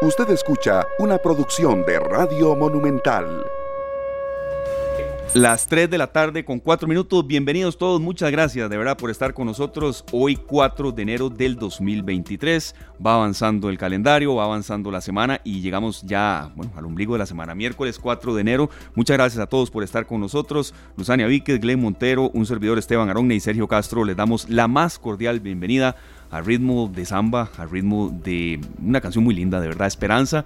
Usted escucha una producción de Radio Monumental. Las 3 de la tarde con 4 minutos. Bienvenidos todos. Muchas gracias de verdad por estar con nosotros hoy 4 de enero del 2023. Va avanzando el calendario, va avanzando la semana y llegamos ya al ombligo de la semana. Miércoles 4 de enero. Muchas gracias a todos por estar con nosotros. Luzania Víquez, Glenn Montero, un servidor Esteban Aronne y Sergio Castro. Les damos la más cordial bienvenida al ritmo de samba, al ritmo de una canción muy linda, de verdad, Esperanza,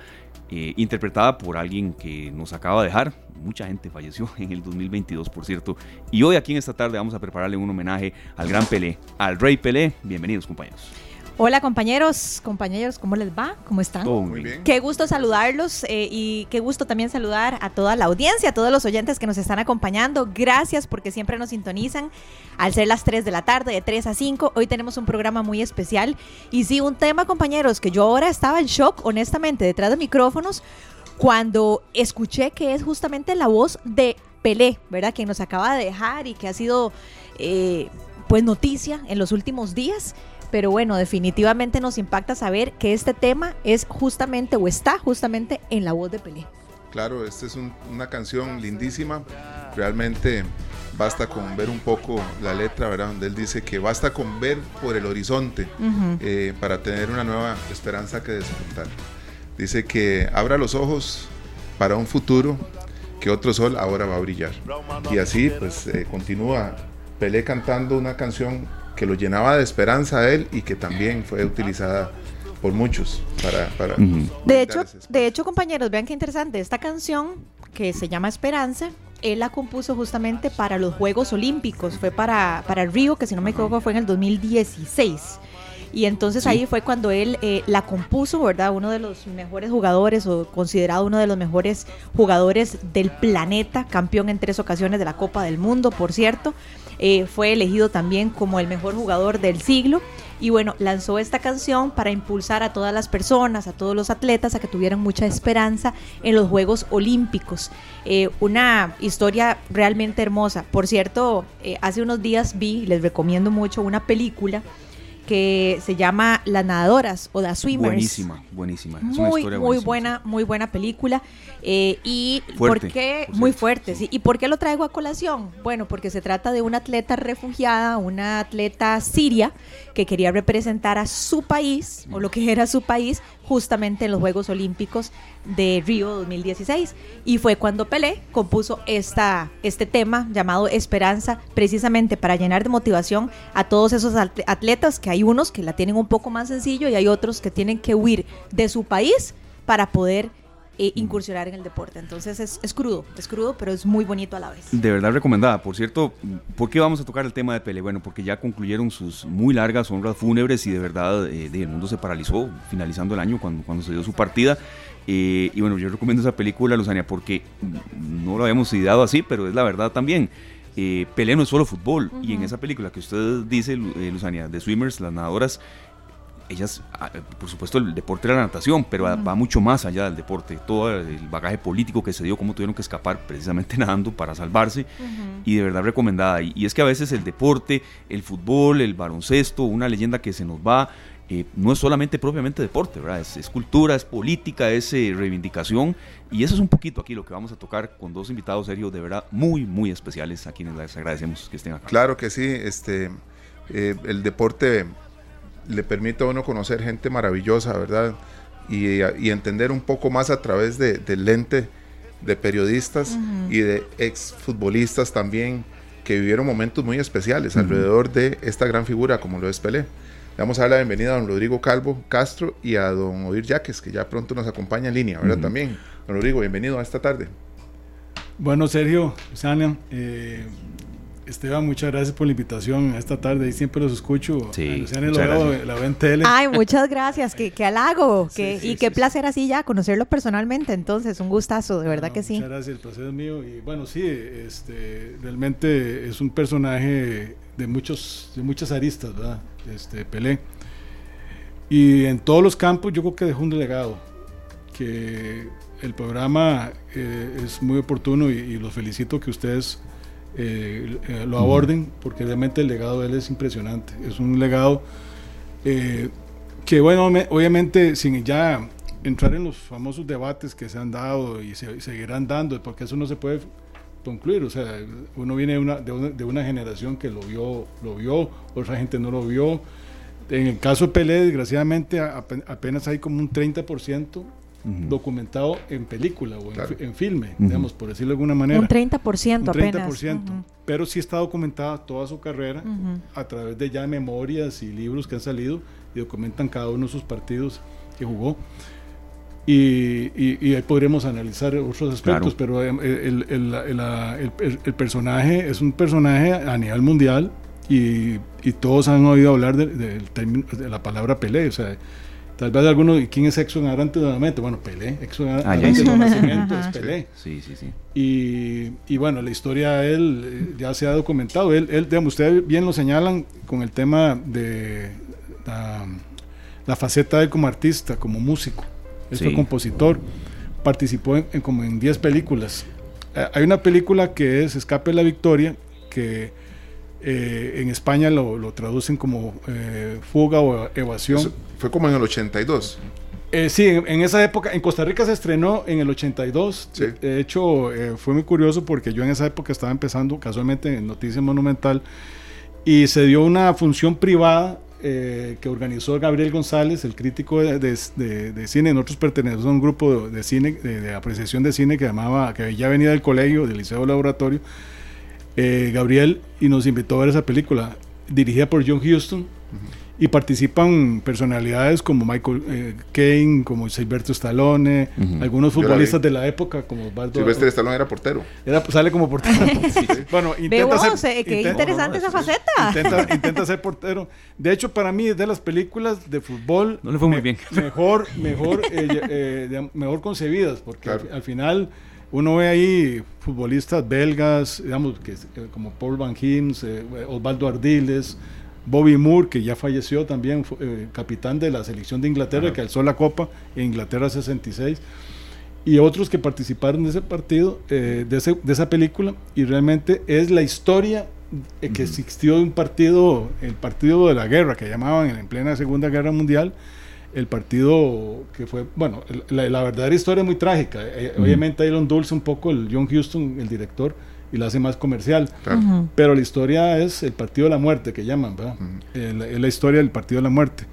eh, interpretada por alguien que nos acaba de dejar. Mucha gente falleció en el 2022, por cierto. Y hoy aquí en esta tarde vamos a prepararle un homenaje al gran Pelé, al Rey Pelé. Bienvenidos, compañeros. Hola compañeros, compañeros, ¿cómo les va? ¿Cómo están? Todo muy bien. Qué gusto saludarlos eh, y qué gusto también saludar a toda la audiencia, a todos los oyentes que nos están acompañando. Gracias porque siempre nos sintonizan al ser las 3 de la tarde, de 3 a 5. Hoy tenemos un programa muy especial y sí, un tema compañeros que yo ahora estaba en shock, honestamente, detrás de micrófonos, cuando escuché que es justamente la voz de Pelé, ¿verdad? Que nos acaba de dejar y que ha sido eh, pues noticia en los últimos días pero bueno, definitivamente nos impacta saber que este tema es justamente o está justamente en la voz de Pelé. Claro, esta es una canción lindísima, realmente basta con ver un poco la letra, ¿verdad? Donde él dice que basta con ver por el horizonte eh, para tener una nueva esperanza que disfrutar. Dice que abra los ojos para un futuro que otro sol ahora va a brillar. Y así pues eh, continúa Pelé cantando una canción que lo llenaba de esperanza a él y que también fue utilizada por muchos para... para de, hecho, de hecho, compañeros, vean qué interesante, esta canción que se llama Esperanza, él la compuso justamente para los Juegos Olímpicos, fue para, para Río, que si no me equivoco fue en el 2016. Y entonces ahí fue cuando él eh, la compuso, ¿verdad? Uno de los mejores jugadores o considerado uno de los mejores jugadores del planeta, campeón en tres ocasiones de la Copa del Mundo, por cierto. Eh, fue elegido también como el mejor jugador del siglo. Y bueno, lanzó esta canción para impulsar a todas las personas, a todos los atletas, a que tuvieran mucha esperanza en los Juegos Olímpicos. Eh, una historia realmente hermosa. Por cierto, hace unos días vi, les recomiendo mucho, una película que se llama Las Nadadoras o The Swimmers. Buenísima, buenísima. muy, muy buena, muy buena película. Eh, y por qué, muy fuerte, sí. ¿Y por qué lo traigo a colación? Bueno, porque se trata de una atleta refugiada, una atleta siria que quería representar a su país, o lo que era su país, justamente en los Juegos Olímpicos de Río 2016. Y fue cuando Pelé compuso esta, este tema llamado Esperanza, precisamente para llenar de motivación a todos esos atletas, que hay unos que la tienen un poco más sencillo y hay otros que tienen que huir de su país para poder e incursionar en el deporte. Entonces es, crudo, es crudo, pero es muy bonito a la vez. De verdad recomendada. Por cierto, ¿por qué vamos a tocar el tema de Pele? Bueno, porque ya concluyeron sus muy largas honras fúnebres y de verdad eh, el mundo se paralizó finalizando el año cuando, cuando se dio su partida. Eh, y bueno, yo recomiendo esa película, Luzania, porque no lo habíamos ideado así, pero es la verdad también. Eh, Pelé no es solo fútbol, y en esa película que usted dice, Luzania, de Swimmers, las nadadoras, ellas, ah, por supuesto, el deporte era la natación, pero va mucho más allá del deporte. Todo el bagaje político que se dio, cómo tuvieron que escapar precisamente nadando para salvarse, y de verdad recomendada. Y, es que a veces el deporte, el fútbol, el baloncesto, una leyenda que se nos va, eh, no es solamente propiamente deporte, ¿verdad? Es, cultura, es política, es eh, reivindicación, y eso es un poquito aquí lo que vamos a tocar con dos invitados serios, de verdad, muy, muy especiales, a quienes les agradecemos que estén acá. Claro que sí, este, eh, el deporte le permite a uno conocer gente maravillosa, ¿verdad? Y, entender un poco más a través de, del lente de periodistas y de exfutbolistas también que vivieron momentos muy especiales alrededor de esta gran figura como lo es Pelé. vamos a dar la bienvenida a don Rodrigo Calvo Castro y a don Odir Yaques, que ya pronto nos acompaña en línea, ¿verdad? También. Don Rodrigo, bienvenido a esta tarde. Bueno, Sergio, Sania, eh, Esteban, muchas gracias por la invitación esta tarde y siempre los escucho. Sí, la en tele. Ay, muchas gracias, qué, halago y qué placer así ya conocerlo personalmente. Entonces, un gustazo, de verdad que sí. Muchas gracias, el placer es mío. Y bueno, sí, este, realmente es un personaje de, muchos, de muchas aristas, ¿verdad? Este, Pelé. Y en todos los campos yo creo que dejó un delegado, que el programa eh, es muy oportuno y, y los felicito que ustedes eh, eh, lo aborden, porque realmente el legado de él es impresionante. Es un legado eh, que, bueno, obviamente, sin ya entrar en los famosos debates que se han dado y se seguirán dando, porque eso no se puede concluir. O sea, uno viene de una, de una, generación que lo vio, lo vio, otra gente no lo vio. En el caso de Pelé, desgraciadamente, apenas hay como un 30% documentado en película o en, filme, digamos, por decirlo de alguna manera. Un 30%, un 30% apenas. Pero sí está documentada toda su carrera a través de ya memorias y libros que han salido y documentan cada uno de sus partidos que jugó. Y, y, ahí podremos analizar otros aspectos, pero el, el, el, el, personaje es un personaje a nivel mundial y, todos han oído hablar de, de, la palabra Pelé, o sea, Tal vez alguno, ¿quién es Exxon Arante nuevamente? Bueno, Pelé, Exxon Arante ah, nacimiento es Pelé. Sí, sí, sí. Y, y, bueno, la historia de él eh, ya se ha documentado. Él, él digamos, ustedes bien lo señalan con el tema de la, la faceta de él como artista, como músico. Él fue compositor, participó en, como en 10 películas. Eh, hay una película que es Escape de la Victoria, que eh, en España lo, lo traducen como eh, fuga o evasión. fue como en el 82. sí, en, esa época, en Costa Rica se estrenó en el 82. De, hecho, fue muy curioso porque yo en esa época estaba empezando casualmente en Noticia Monumental y se dio una función privada eh, que organizó Gabriel González, el crítico de, cine. Nosotros pertenecemos a un grupo de, cine, de, apreciación de cine que llamaba, que ya venía del colegio, del Liceo Laboratorio. Eh, Gabriel y nos invitó a ver esa película, dirigida por John Huston y participan personalidades como Michael eh, Caine, como Silberto Stallone, algunos futbolistas de la época como Osvaldo. Silvestre Stallone era portero. Era, sale como portero. Bueno, intenta ser, qué interesante esa faceta. Intenta, ser portero. De hecho, para mí es de las películas de fútbol no le fue muy bien. mejor, mejor, eh, eh, mejor concebidas, porque al, final uno ve ahí futbolistas belgas, digamos, que, como Paul Van Hims, Osvaldo Ardiles, Bobby Moore, que ya falleció también, eh, capitán de la selección de Inglaterra, que alzó la copa en Inglaterra 66, y otros que participaron de ese partido, eh, de, esa película, y realmente es la historia eh, que existió de un partido, el partido de la guerra, que llamaban en plena Segunda Guerra Mundial, el partido que fue, bueno, la, verdadera historia es muy trágica. Obviamente ahí lo endulce un poco el John Huston, el director, y la hace más comercial. Pero la historia es el partido de la muerte que llaman, ¿verdad? es la historia del partido de la muerte.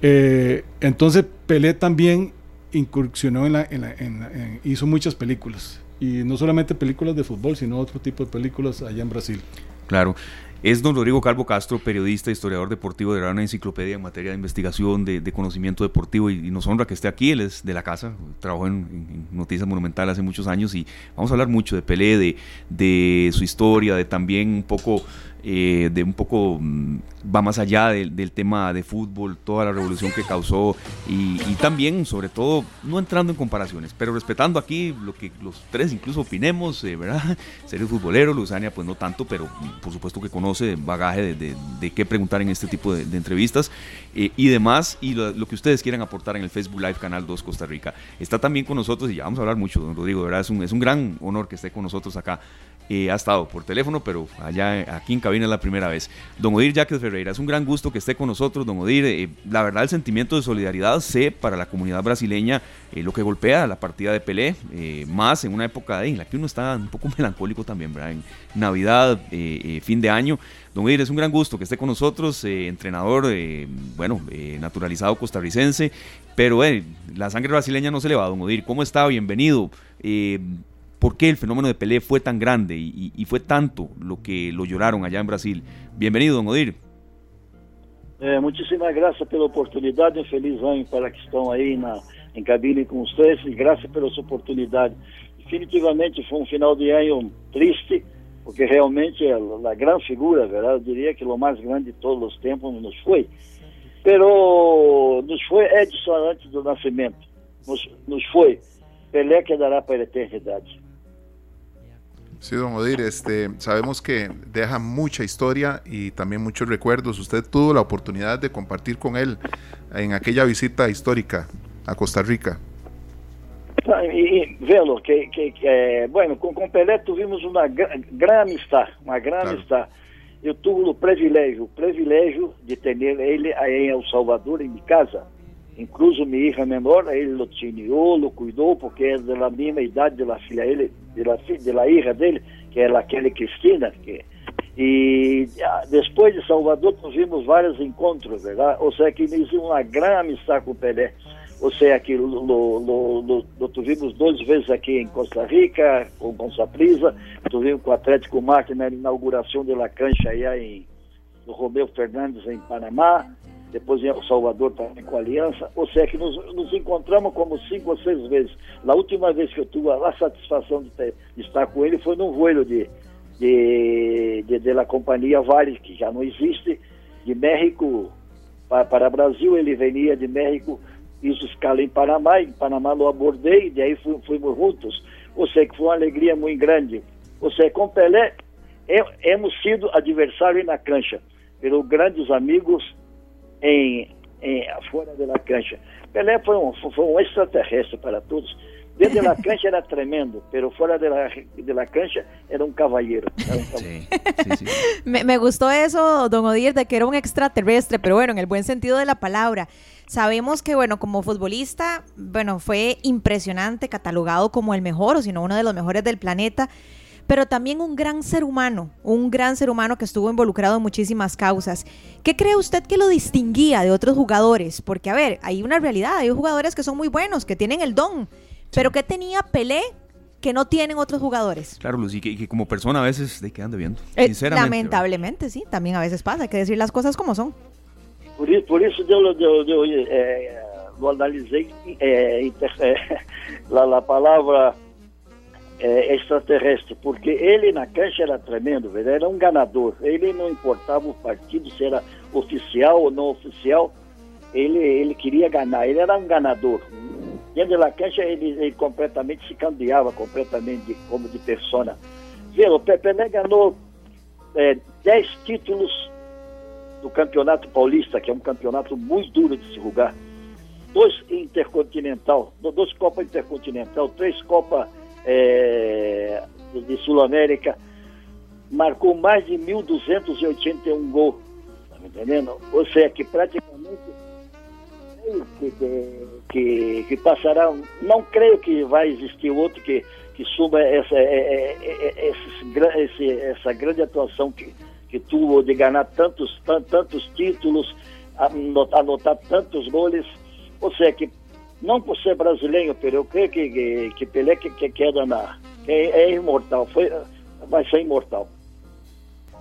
Eh, entonces Pelé también incursionó en la, en hizo muchas películas y no solamente películas de fútbol, sino otro tipo de películas allá en Brasil. Claro. Es don Rodrigo Calvo Castro, periodista, historiador deportivo de una enciclopedia en materia de investigación, de, conocimiento deportivo y, nos honra que esté aquí. Él es de la casa, trabajó en, Noticias Monumental hace muchos años y vamos a hablar mucho de Pelé, de, de su historia, de también un poco eh, de un poco mm, va más allá del, tema de fútbol, toda la revolución que causó y, también, sobre todo, no entrando en comparaciones, pero respetando aquí lo que los tres incluso opinemos, eh, ¿verdad? Ser futbolero, Luzania, pues no tanto, pero mm, por supuesto que conoce bagaje de, qué preguntar en este tipo de, entrevistas eh, y demás, y lo, que ustedes quieran aportar en el Facebook Live Canal 2 Costa Rica. Está también con nosotros y ya vamos a hablar mucho, don Rodrigo, ¿verdad? Es un, es un gran honor que esté con nosotros acá ha estado por teléfono, pero allá aquí en cabina es la primera vez. Don Odir Jacques Ferreira, es un gran gusto que esté con nosotros, don Odir. Eh, la verdad, el sentimiento de solidaridad sé para la comunidad brasileña eh, lo que golpea la partida de Pelé, eh, más en una época en la que uno está un poco melancólico también, ¿verdad? En Navidad, fin de año. Don Odir, es un gran gusto que esté con nosotros, entrenador, bueno, naturalizado costarricense, pero la sangre brasileña no se le va, don Odir. ¿Cómo está? Bienvenido por qué el fenómeno de Pelé fue tan grande y, fue tanto lo que lo lloraron allá en Brasil. Bienvenido, don Odir. É, muitíssimas pela oportunidade, um feliz ano para que estão aí na, em cabine com vocês e graças pela sua oportunidade. Definitivamente foi um final de ano triste, porque realmente é a grande figura, verdade? eu diria que o mais grande de todos os tempos nos foi. Pero nos foi Edson antes do nascimento, nos, nos foi. Pelé quedará para a eternidade. Sí, don Odir, este, sabemos que deja mucha historia y también muchos recuerdos. Usted tuvo la oportunidad de compartir con él en aquella visita histórica a Costa Rica. E, vê-lo, que, que, que é, bueno, com, com Pelé tuvimos uma grande amistade, uma grande claro. amistade. Eu tive o privilégio, o privilégio de ter ele aí em El Salvador, em casa. Incluso minha hija menor, ele lo tineou, lo cuidou, porque é da mesma idade da filha dele, da, hija dele, que é aquela Cristina. Que, e depois de Salvador, tivemos vários encontros, verdade? Ou seja, que existe uma grande amizade com o Pelé. Ou seja, que lo, tivemos duas vezes aqui em Costa Rica, com, com Saprisa, tivemos com o Atlético Marte na inauguração da cancha aí em, no Romeu Fernandes, em Panamá depois em Salvador também com a Aliança, ou seja, que nos, nos, encontramos como cinco ou seis vezes. A última vez que eu tive a satisfação de, ter, de estar com ele foi num vuelo de, de, de, de companhia Vale, que já não existe, de México para, para Brasil, ele venia de México, fiz escala em Panamá, em Panamá lo abordei, e aí fui, fomos juntos, ou seja, que foi uma alegria muito grande. Ou seja, com Pelé, hemos sido adversários na cancha, pelos grandes amigos em, em fora da cancha. Pelé foi um, foi um extraterrestre para todos. Dentro da cancha era tremendo, pero fora de la, de la cancha era un caballero. Era un caballero. Sí, sí, sí. me, me, gustó eso, don Odir, de que era un extraterrestre, pero bueno, en el buen sentido de la palabra. Sabemos que, bueno, como futbolista, bueno, fue impresionante, catalogado como el mejor, o si no uno de los mejores del planeta pero también un gran ser humano, un gran ser humano que estuvo involucrado en muchísimas causas. ¿Qué cree usted que lo distinguía de otros jugadores? Porque, a ver, hay una realidad, hay jugadores que son muy buenos, que tienen el don, pero ¿qué tenía Pelé que no tienen otros jugadores? Claro, Lucy, que, que como persona a veces de quedan debiendo, eh, sinceramente. Lamentablemente, sí, también a veces pasa, hay que decir las cosas como son. Por, por eso yo, yo, yo eh, lo analicé, eh, la, la palabra é, extraterrestre, porque ele na cancha era tremendo, velho, era um ganador. Ele não importava o partido se era oficial ou não oficial, ele, ele queria ganhar, ele era um ganador. Dentro da cancha ele, ele completamente se cambiava completamente de, como de persona. Vê, o Pelé ganhou 10 é, títulos do Campeonato Paulista, que é um campeonato muito duro de se jogar. Dois Intercontinental, dois Copa Intercontinental, três Copa é, de Sul-América, marcou mais de 1.281 gols, tá me entendendo? Ou seja, que praticamente que, que, que, passará, não creio que vai existir outro que, que suba essa, é, é, é, essa grande atuação que, que tuvo de ganhar tantos, tantos títulos, anotar tantos goles, ou seja, que não por ser brasileiro, pero eu creio que, que, que Pelé que, que queda na. Que é, imortal, foi, vai ser inmortal.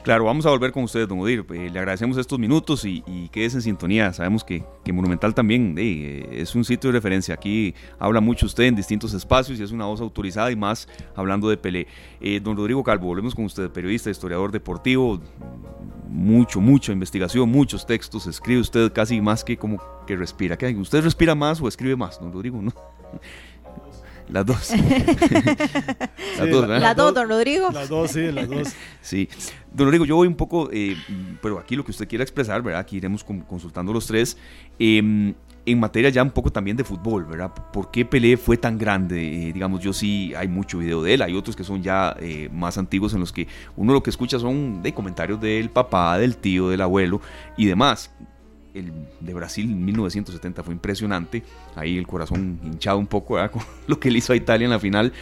Claro, vamos a volver con usted, don Odir. Eh, le agradecemos estos minutos y, y quédese en sintonía. Sabemos que, que Monumental también eh, es un sitio de referencia. Aquí habla mucho usted en distintos espacios y es una voz autorizada y más hablando de Pelé. Eh, don Rodrigo Calvo, volvemos con usted, periodista, historiador deportivo, mucho, mucha investigación, muchos textos. Escribe usted casi más que como que respira. ¿Qué? ¿Usted respira más o escribe más, don Rodrigo? ¿no? Las dos. las dos, ¿verdad? Las dos, don Rodrigo. Las dos, sí, las dos. sí. Don Rodrigo, yo voy un poco, eh, pero aquí lo que usted quiera expresar, ¿verdad? Aquí iremos consultando los tres. Eh, en materia ya un poco también de fútbol, ¿verdad? ¿Por qué Pelé fue tan grande? Eh, digamos, yo sí, hay mucho video de él, hay otros que son ya eh, más antiguos en los que uno lo que escucha son de comentarios del papá, del tío, del abuelo y demás el de Brasil en 1970 fue impresionante. Ahí el corazón hinchado un poco con lo que él hizo a Italia en la final.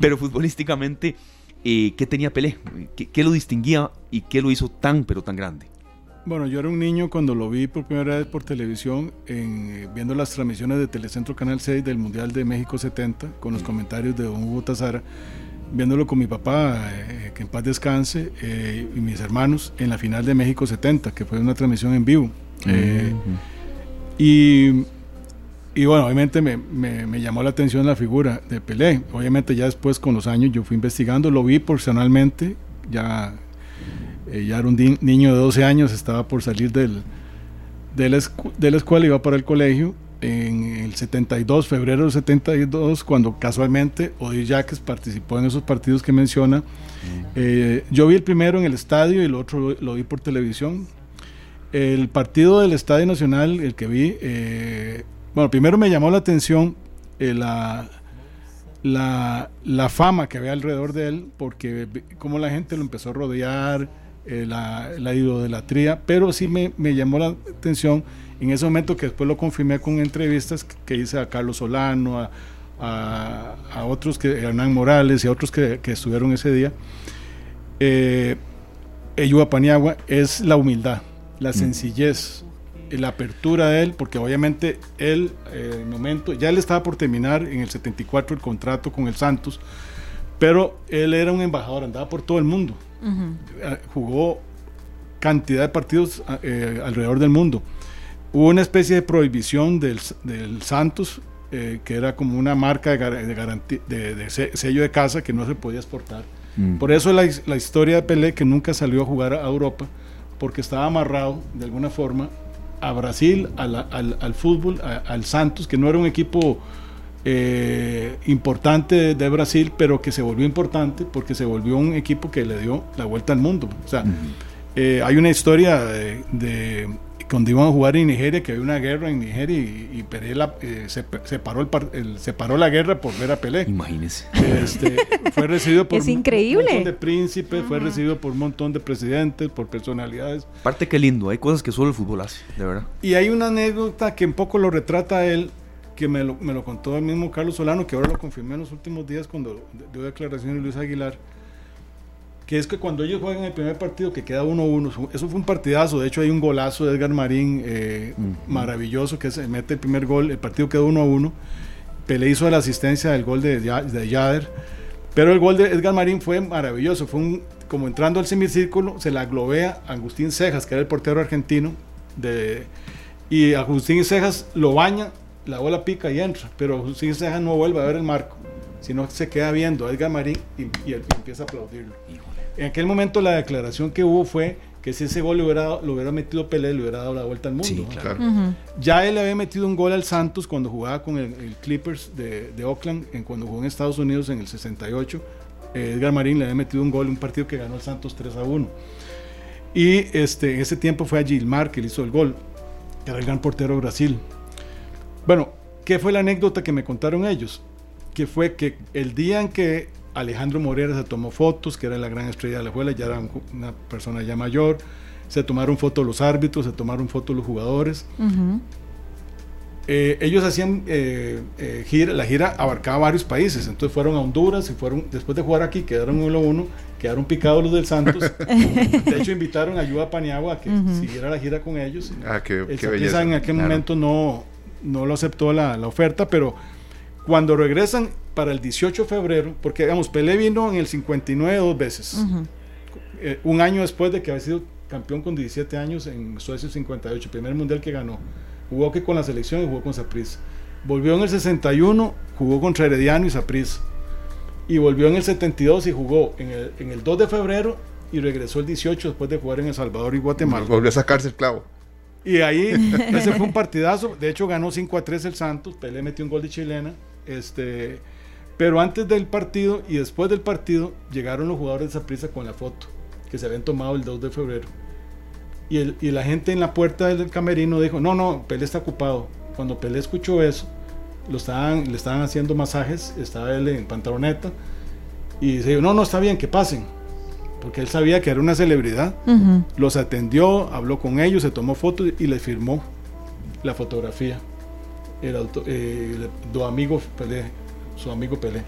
Pero futbolísticamente, eh, ¿qué tenía Pelé? ¿Qué, lo distinguía y qué lo hizo tan, pero tan grande? Bueno, yo era un niño cuando lo vi por primera vez por televisión, en, eh, viendo las transmisiones de Telecentro Canal 6 del Mundial de México 70, con los comentarios de Don Hugo Tazara, viéndolo con mi papá, eh, que en paz descanse, y mis hermanos en la final de México 70, que fue una transmisión en vivo. Eh, y, y, bueno, obviamente me, me, llamó la atención la figura de Pelé. Obviamente ya después con los años yo fui investigando, lo vi personalmente, ya, eh, ya era un niño de 12 años, estaba por salir del, de, la de la escuela, iba para el colegio en el 72, febrero del 72, cuando casualmente Odir Jacques participó en esos partidos que menciona. Eh, yo vi el primero en el estadio y el otro lo vi por televisión. El partido del Estadio Nacional, el que vi, eh, bueno, primero me llamó la atención eh, la, la, fama que había alrededor de él, porque como la gente lo empezó a rodear, eh, la, la, idolatría, pero sí me, me, llamó la atención en ese momento que después lo confirmé con entrevistas que, hice a Carlos Solano, a, a, otros que Hernán Morales y a otros que, que estuvieron ese día. Eh, Paniagua es la humildad, la mm. sencillez, la apertura de él, porque obviamente él, en el momento, ya él estaba por terminar en el 74 el contrato con el Santos, pero él era un embajador, andaba por todo el mundo, eh, jugó cantidad de partidos eh, alrededor del mundo. Hubo una especie de prohibición del, del Santos, eh, que era como una marca de, de, de, sello de casa que no se podía exportar. Mm. Por eso la, la, historia de Pelé, que nunca salió a jugar a Europa, porque estaba amarrado de alguna forma a Brasil, al, al, fútbol, al Santos, que no era un equipo eh, importante de, Brasil, pero que se volvió importante porque se volvió un equipo que le dio la vuelta al mundo. O sea, eh, hay una historia de, cuando iban a jugar en Nigeria, que había una guerra en Nigeria y, Pelé eh, se, separó el, separó la guerra por ver a Pelé. Imagínese. Este, fue recibido por es increíble. un montón de príncipes, fue recibido por un montón de presidentes, por personalidades. Parte que lindo, hay cosas que solo el fútbol hace, de verdad. Y hay una anécdota que un poco lo retrata él, que me lo, me lo, contó el mismo Carlos Solano, que ahora lo confirmé en los últimos días cuando dio declaración de Luis Aguilar, que es que cuando ellos juegan el primer partido que queda 1-1, eso fue un partidazo, de hecho hay un golazo de Edgar Marín eh, maravilloso que se mete el primer gol, el partido quedó 1-1, Pelé hizo la asistencia del gol de, de Yader, pero el gol de Edgar Marín fue maravilloso, fue un, como entrando al semicírculo, se la globea Agustín Cejas, que era el portero argentino, de, y Agustín Cejas lo baña la bola pica y entra, pero si se no vuelve a ver el marco, sino que se queda viendo a Edgar Marín y, empieza a aplaudirlo. En aquel momento la declaración que hubo fue que si ese gol lo hubiera, lo hubiera metido Pelé, le hubiera dado la vuelta al mundo. Ya él había metido un gol al Santos cuando jugaba con el, Clippers de, de, Oakland, en, cuando jugó en Estados Unidos en el 68. Eh, Edgar Marín le había metido un gol en un partido que ganó el Santos 3 a 1. Y este, en ese tiempo fue a Gilmar que le hizo el gol, que era el gran portero de Brasil. Bueno, ¿qué fue la anécdota que me contaron ellos? Que fue que el día en que Alejandro Morera se tomó fotos, que era la gran estrella de la escuela, ya era una persona ya mayor, se tomaron fotos los árbitros, se tomaron fotos los jugadores. Eh, ellos hacían eh, eh, gira, la gira abarcaba varios países, entonces fueron a Honduras y fueron, después de jugar aquí, quedaron uno a uno, quedaron picados los del Santos. de hecho, invitaron a Yuba Paniagua a que siguiera la gira con ellos. Ah, qué, qué belleza. En aquel momento no, no lo aceptó la, la, oferta, pero cuando regresan para el 18 de febrero, porque digamos, Pelé vino en el 59 dos veces, eh, un año después de que había sido campeón con 17 años en Suecia 58, primer mundial que ganó, jugó que con la selección y jugó con Saprissa. Volvió en el 61, jugó contra Herediano y Saprissa. Y volvió en el 72 y jugó en el, en el 2 de febrero y regresó el 18 después de jugar en El Salvador y Guatemala. Volvió a sacarse el clavo. Y ahí, ese fue un partidazo. De hecho, ganó 5 a 3 el Santos. Pelé metió un gol de chilena. Este, pero antes del partido y después del partido, llegaron los jugadores de prisa con la foto que se habían tomado el 2 de febrero. Y, el, y la gente en la puerta del camerino dijo: No, no, Pelé está ocupado. Cuando Pelé escuchó eso, lo estaban, le estaban haciendo masajes. Estaba él en pantaloneta. Y dice: No, no, está bien, que pasen porque él sabía que era una celebridad. Los atendió, habló con ellos, se tomó fotos y les firmó la fotografía. El eh, do amigo Pelé, su amigo Pelé.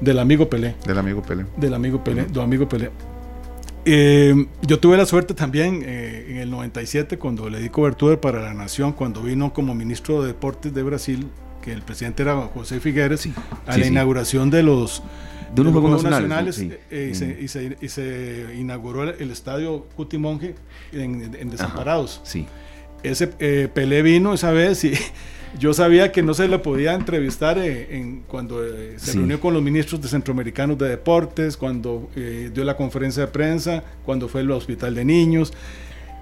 Del amigo Pelé. Del amigo Pelé. Del amigo Pelé, do amigo Pelé. Eh, yo tuve la suerte también eh, en el 97 cuando le di cobertura para La Nación, cuando vino como ministro de Deportes de Brasil, que el presidente era José Figueres, a la inauguración de los de unos Juegos Nacionales. Eh, y, se, y, se, inauguró el, estadio Cutimonje en, en Desamparados. sí. Ese eh, Pelé vino esa vez y yo sabía que no se le podía entrevistar eh, en, cuando se reunió con los ministros de centroamericanos de deportes, cuando dio la conferencia de prensa, cuando fue al hospital de niños.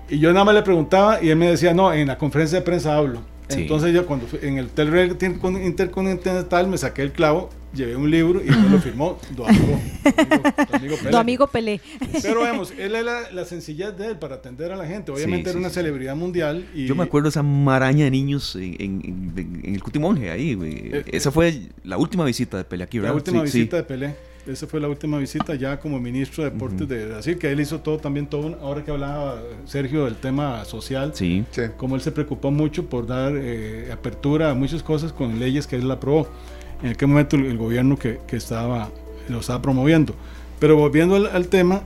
Y yo nada más le preguntaba y él me decía, no, en la conferencia de prensa hablo. Entonces yo cuando en el Hotel Intercontinental me saqué el clavo llevé un libro y él lo firmó tu amigo, amigo, amigo, Pelé. Pero vemos, él era la sencillez de él para atender a la gente. Obviamente era una celebridad mundial. Y... Yo me acuerdo esa maraña de niños en, el Cutimonje, ahí. Eh, Esa fue la última visita de Pelé aquí, ¿verdad? La última visita de Pelé. Esa fue la última visita ya como ministro de Deportes de Brasil, que él hizo todo también, todo, ahora que hablaba Sergio del tema social, Sí. Sí. como él se preocupó mucho por dar eh, apertura a muchas cosas con leyes que él aprobó. En aquel momento el, el gobierno que, que estaba, lo estaba promoviendo. Pero volviendo al, al tema,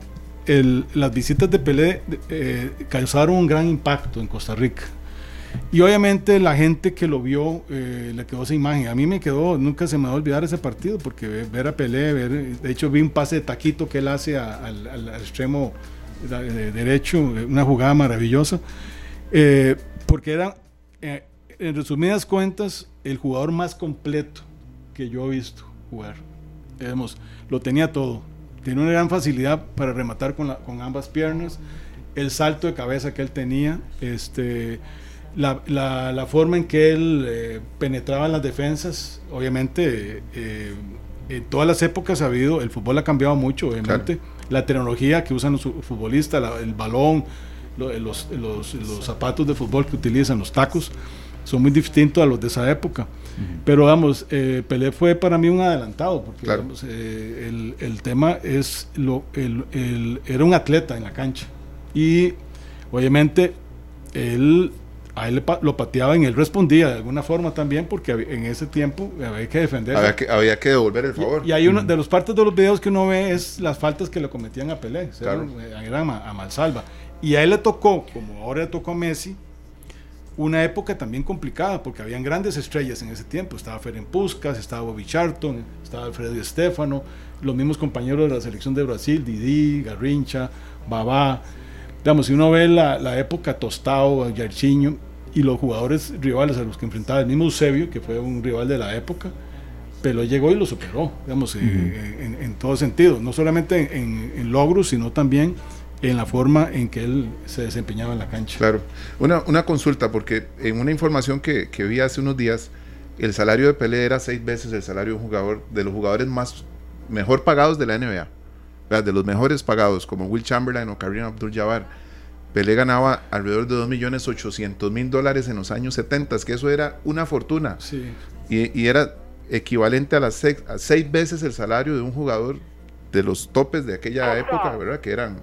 el- las visitas de Pelé eh, causaron un gran impacto en Costa Rica. Y obviamente la gente que lo vio eh, le quedó esa imagen. A mí me quedó, nunca se me va a olvidar ese partido, porque ve- ver a Pelé, ver, de hecho vi un pase de taquito que él hace al, al- extremo de- de- derecho, una jugada maravillosa, eh, porque era, eh, en resumidas cuentas, el jugador más completo que yo he visto jugar. Digamos, lo tenía todo. Tiene una gran facilidad para rematar con, con ambas piernas, el salto de cabeza que él tenía, este, la, la- la forma en que él eh, penetraba en las defensas, obviamente, eh, en todas las épocas ha habido, el fútbol ha cambiado mucho, obviamente, la tecnología que usan los fu- futbolistas, la- el balón, lo- los, los- los zapatos de fútbol que utilizan, los tacos, son muy distintos a los de esa época. Pero vamos, eh, Pelé fue para mí un adelantado, porque Claro. digamos, eh, el, el tema es, lo, el, el- era un atleta en la cancha. Y obviamente él, a él lo pateaban y él respondía de alguna forma también, porque en ese tiempo había que defender. Había que, había que devolver el favor. Y, y hay uno de los partes de los videos que uno ve es las faltas que le cometían a Pelé, Claro. eran, eran a, a mansalva. Y a él le tocó, como ahora le tocó a Messi, una época también complicada, porque habían grandes estrellas en ese tiempo. Estaba Ferenc Puskas, estaba Bobby Charlton, estaba Alfredo Estefano, los mismos compañeros de la selección de Brasil, Didi, Garrincha, Babá. Digamos, si uno ve la, la época Tostao, Yarchiño y los jugadores rivales a los que enfrentaba, el mismo Eusebio, que fue un rival de la época, pero llegó y lo superó, digamos, eh, en, en todo sentido, no solamente en, en logros, sino también en la forma en que él se desempeñaba en la cancha. Claro. Una, una consulta, porque en una información que, que vi hace unos días, el salario de Pelé era seis veces el salario de un jugador, de los jugadores más mejor pagados de la NBA. De los mejores pagados, como Will Chamberlain o Kareem Abdul-Jabbar. Pelé ganaba alrededor de 2.800.000 dólares en los años 70, que eso era una fortuna. Sí, Y, y era equivalente a las seis, a seis veces el salario de un jugador de los topes de aquella época, ¿verdad? Que eran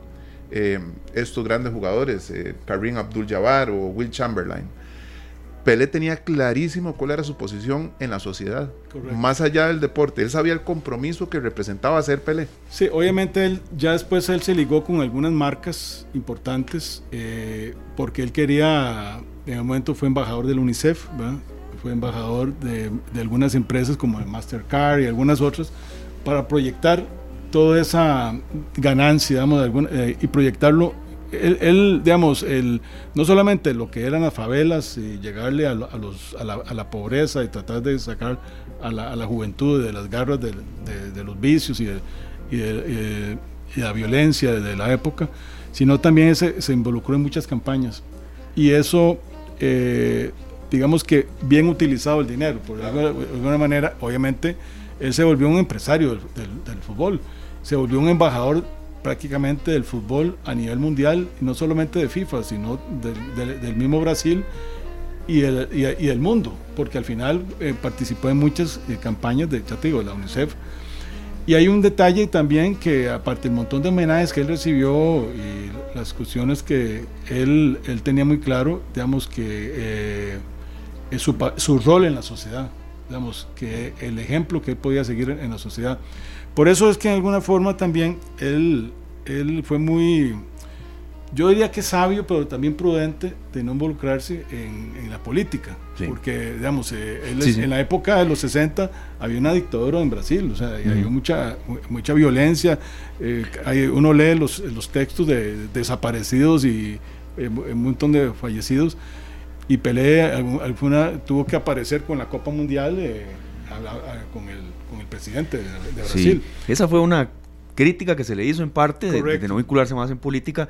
eh, estos grandes jugadores, eh, Kareem Abdul-Jabbar o Will Chamberlain. Pelé tenía clarísimo cuál era su posición en la sociedad, Correcto. más allá del deporte. Él sabía el compromiso que representaba ser Pelé. Sí, obviamente él, ya después él se ligó con algunas marcas importantes eh, porque él quería, en un momento fue embajador del UNICEF, ¿verdad? fue embajador de, de algunas empresas como el Mastercard y algunas otras para proyectar toda esa ganancia, digamos, de alguna- eh, y proyectarlo. Él, digamos, el, no solamente lo que eran las favelas y llegarle a, lo- a los, a, la, pobreza y tratar de sacar a la, juventud de las garras de, los vicios y de, la violencia de la época, sino también se, involucró en muchas campañas. Y eso, eh, digamos que bien utilizado el dinero, por alguna, de alguna manera, obviamente, él se volvió un empresario del fútbol, se volvió un embajador prácticamente del fútbol a nivel mundial, no solamente de FIFA, sino del- mismo Brasil y, el- y, y del mundo, porque al final eh, participó en muchas eh, campañas de, ya te la UNICEF. Y hay un detalle también que aparte del montón de homenajes que él recibió y las cuestiones que él, él tenía muy claro, digamos que eh, su, su rol en la sociedad, digamos que el ejemplo que él podía seguir en la sociedad. Por eso es que en alguna forma también él, él fue muy, yo diría que sabio, pero también prudente de no involucrarse en, en la política. Sí. Porque, digamos, eh, él Sí, es- sí. en la época de los 60 había una dictadura en Brasil, o sea, había mucha, mucha violencia. eh, hay- uno lee los, los textos de desaparecidos y eh, un montón de fallecidos. Y Pelé alguna, tuvo que aparecer con la Copa Mundial a- a- con el presidente de, de Brasil. Sí, esa fue una crítica que se le hizo en parte de, no vincularse más en política,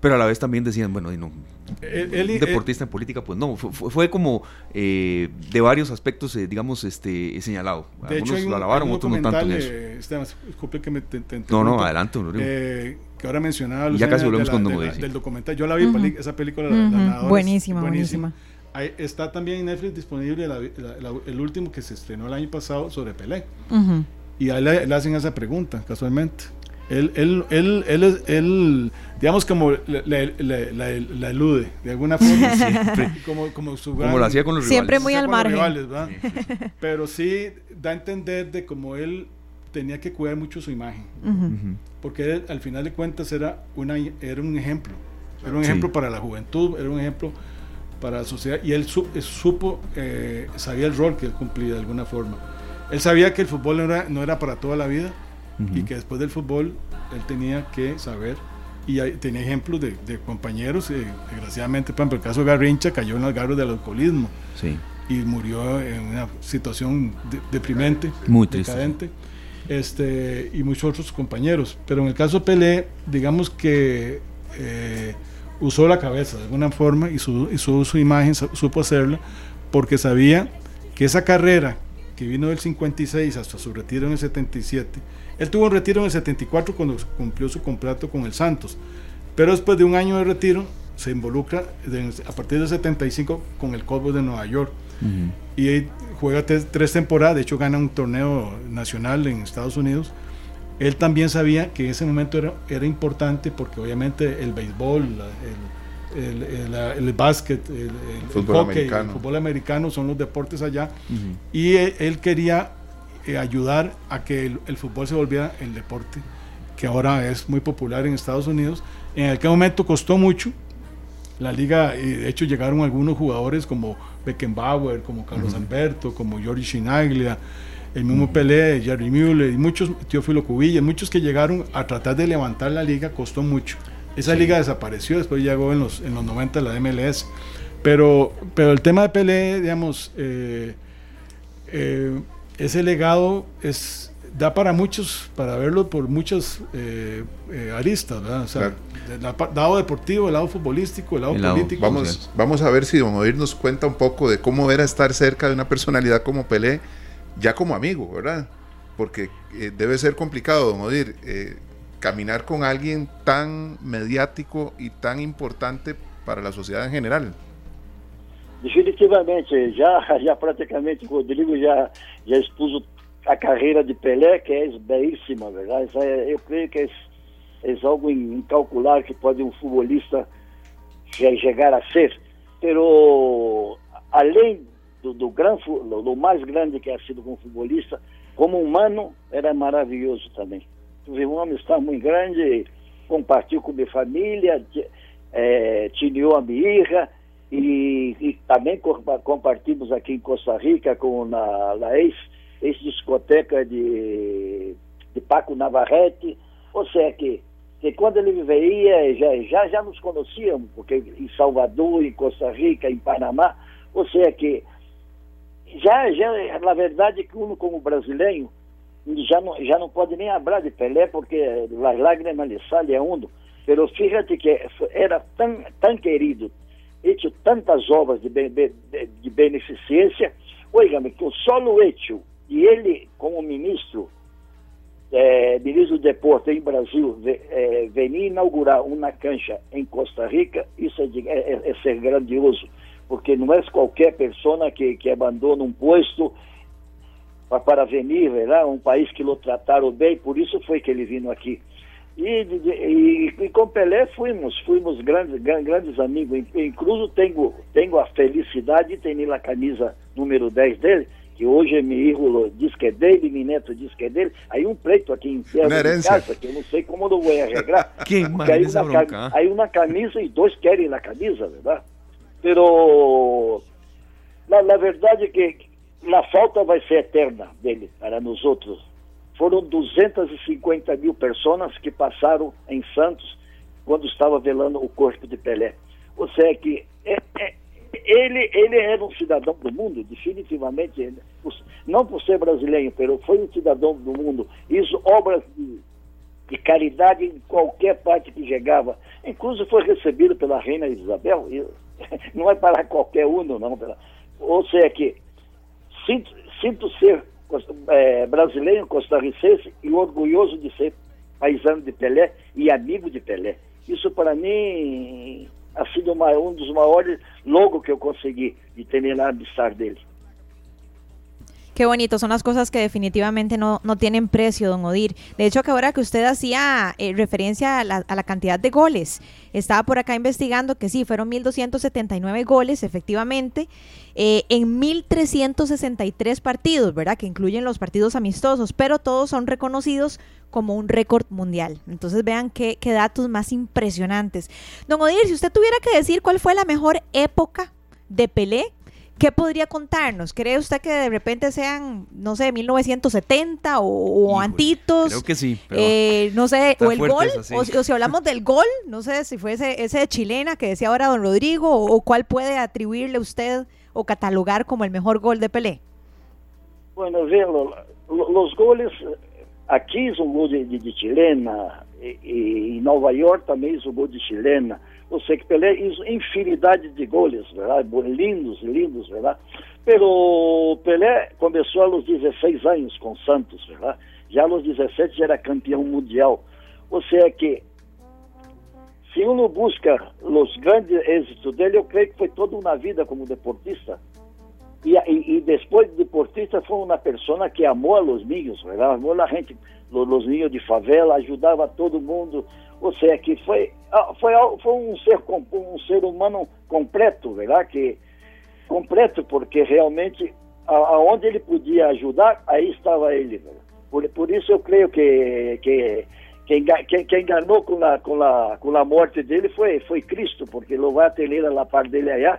pero a la vez también decían, bueno, y no, un deportista en política, pues no, fue, fue- fue como eh, de varios aspectos, eh, digamos, este señalado. De hecho, Algunos hay un, lo alabaron, otros no tanto en eso. eh, Esteban, disculpe que me te, te No, no, adelante, eh, que ahora mencionaba Y ya casi volvemos de con de del documental. Yo la vi, Ujú. peli- esa película, la- buenísima, buenísima. Ahí está también en Netflix disponible la- la- la- el último que se estrenó el año pasado sobre Pelé. Ujú. Y a él le hacen esa pregunta, casualmente. Él, él, él, él, él, digamos, como la, elude, de alguna forma. como, como, su como lo hacía con los Siempre muy al margen. Pero sí da a entender de cómo él tenía que cuidar mucho su imagen. Porque él, al final de cuentas era, una, era un ejemplo. Era un ejemplo para la juventud, era un ejemplo para la sociedad. Y él supo, eh, sabía el rol que él cumplía de alguna forma. Él sabía que el fútbol no era, no era para toda la vida y que después del fútbol él tenía que saber y tenía ejemplos de, compañeros, eh, desgraciadamente, por ejemplo, el caso de Garrincha cayó en el garro del alcoholismo y murió en una situación deprimente, muy decadente, este, y muchos otros compañeros. Pero en el caso de Pelé, digamos que eh, usó la cabeza de alguna forma y su, y su, su imagen supo hacerla porque sabía que esa carrera que vino del 56 hasta su retiro en el 77, él tuvo un retiro en el 74 cuando cumplió su contrato con el Santos, pero después de un año de retiro se involucra a partir del 75 con el Cowboys de Nueva York y juega tres, temporadas, de hecho gana un torneo nacional en Estados Unidos. Él también sabía que en ese momento era, era importante porque obviamente el béisbol, el, el, el, básquet, el, fútbol hockey, americano. el fútbol americano son los deportes allá y él quería eh, ayudar a que el, fútbol se volviera el deporte que ahora es muy popular en Estados Unidos. En aquel momento costó mucho. La liga, y de hecho llegaron algunos jugadores como Beckenbauer, como Carlos Alberto, como Giorgi Chinaglia, el mismo Pelé, Jerry Müller, y muchos, Teófilo Cubilla, muchos que llegaron a tratar de levantar la liga, costó mucho. Esa liga desapareció, después llegó en los, en los 90 la MLS. Pero, pero el tema de Pelé, digamos, eh, eh, ese legado es da para muchos, para verlo por muchas eh, eh, aristas, ¿verdad? O sea, el lado deportivo, el lado futbolístico, el lado político. Vamos, vamos a ver si Don Odir nos cuenta un poco de cómo era estar cerca de una personalidad como Pelé, ya como amigo, ¿verdad? Porque eh, debe ser complicado, Don Odir, caminar con alguien tan mediático y tan importante para la sociedad en general. Definitivamente, já, já praticamente o Rodrigo já, já expôs a carreira de Pelé, que é belíssima, verdade? Eu creio que é, é algo incalculável que pode um futebolista chegar a ser. Pero, além do, do, gran, do mais grande que ha sido como futebolista, como humano, era maravilhoso também. Tive um homem muito grande, compartilhou com minha família, é, tinha a minha e, e também compartilhamos aqui em Costa Rica com na, na ex, ex discoteca de, de Paco Navarrete, ou seja que, que quando ele veio já, já, já nos conhecíamos, porque em Salvador, em Costa Rica, em Panamá, ou seja que já, já na verdade que uno como brasileiro já não, já não pode nem falar de Pelé porque as lágrimas lhe saem a uno, pero fíjate que era tão, tão querido, hecho tantas obras de, de, de beneficência, oiga-me, que o solo hecho de ele, como ministro, é, ministro do deporte em Brasil, é, venir inaugurar uma cancha em Costa Rica, isso é, de, é, é ser grandioso, porque não é qualquer pessoa que, que abandona um posto para, para venir, né, um país que o trataram bem, por isso foi que ele vindo aqui. E, e, e, com Pelé fomos, fomos grandes, grandes amigos. Incluso tenho, tenho a felicidade de ter a camisa número 10 dele, que hoje meu filho diz que é dele, meu neto diz que é dele. Aí um preto aqui em casa, que eu não sei como eu vou arreglar. Quem aí, uma, aí uma camisa e dois querem a camisa, verdade? Pero, na, na verdade que a falta vai ser eterna dele para nós outros foram 250 mil pessoas que passaram em Santos quando estava velando o corpo de Pelé. Ou seja, que é, é, ele, ele era um cidadão do mundo, definitivamente, não por ser brasileiro, mas foi um cidadão do mundo. Isso, obras de, de caridade em qualquer parte que chegava. Inclusive foi recebido pela Reina Isabel, não é para qualquer um, não. Ou seja, que sinto, sinto ser é, brasileiro, costarricense e orgulhoso de ser paisano de Pelé e amigo de Pelé. Isso para mim ha sido uma, um dos maiores logos que eu consegui de ter na amistade dele. Qué bonito, son las cosas que definitivamente no, no tienen precio, don Odir. De hecho, que ahora que usted hacía eh, referencia a la, cantidad de goles, estaba por acá investigando que sí, fueron 1.279 goles, efectivamente, eh, en 1.363 partidos, ¿verdad? Que incluyen los partidos amistosos, pero todos son reconocidos como un récord mundial. Entonces vean qué, qué datos más impresionantes. Don Odir, si usted tuviera que decir cuál fue la mejor época de Pelé, ¿Qué podría contarnos? ¿Cree usted que de repente sean, no sé, 1970 o, o antitos? Creo que sí. Eh, no sé, o el gol, o, o, si hablamos del gol, no sé si fuese ese de chilena que decía ahora don Rodrigo, o, o, cuál puede atribuirle usted o catalogar como el mejor gol de Pelé. Bueno, ver, los goles, aquí hizo un gol de, de, de chilena, e, em Nova York também hizo gol de chilena. Ou seja, que Pelé hizo infinidade de goles, verdade? Lindos, lindos, verdade? Pero Pelé começou aos 16 anos com Santos, verdade? Já aos 17 já era campeão mundial. Ou seja que se uno busca os grandes êxitos dele, eu creio que foi toda uma vida como deportista. E, e, depois de deportista foi uma pessoa que amou a los? Amou a gente, los niños de favela, ajudava todo mundo. Ou seja, que foi, foi, foi um, ser, um ser humano completo, verdade? Que, completo, porque realmente aonde ele podia ajudar, aí estava ele. Por, por isso eu creio que, que quem, quem, quem enganou com a, com, a, com a morte dele foi, foi Cristo, porque lo vai a a la par dele allá,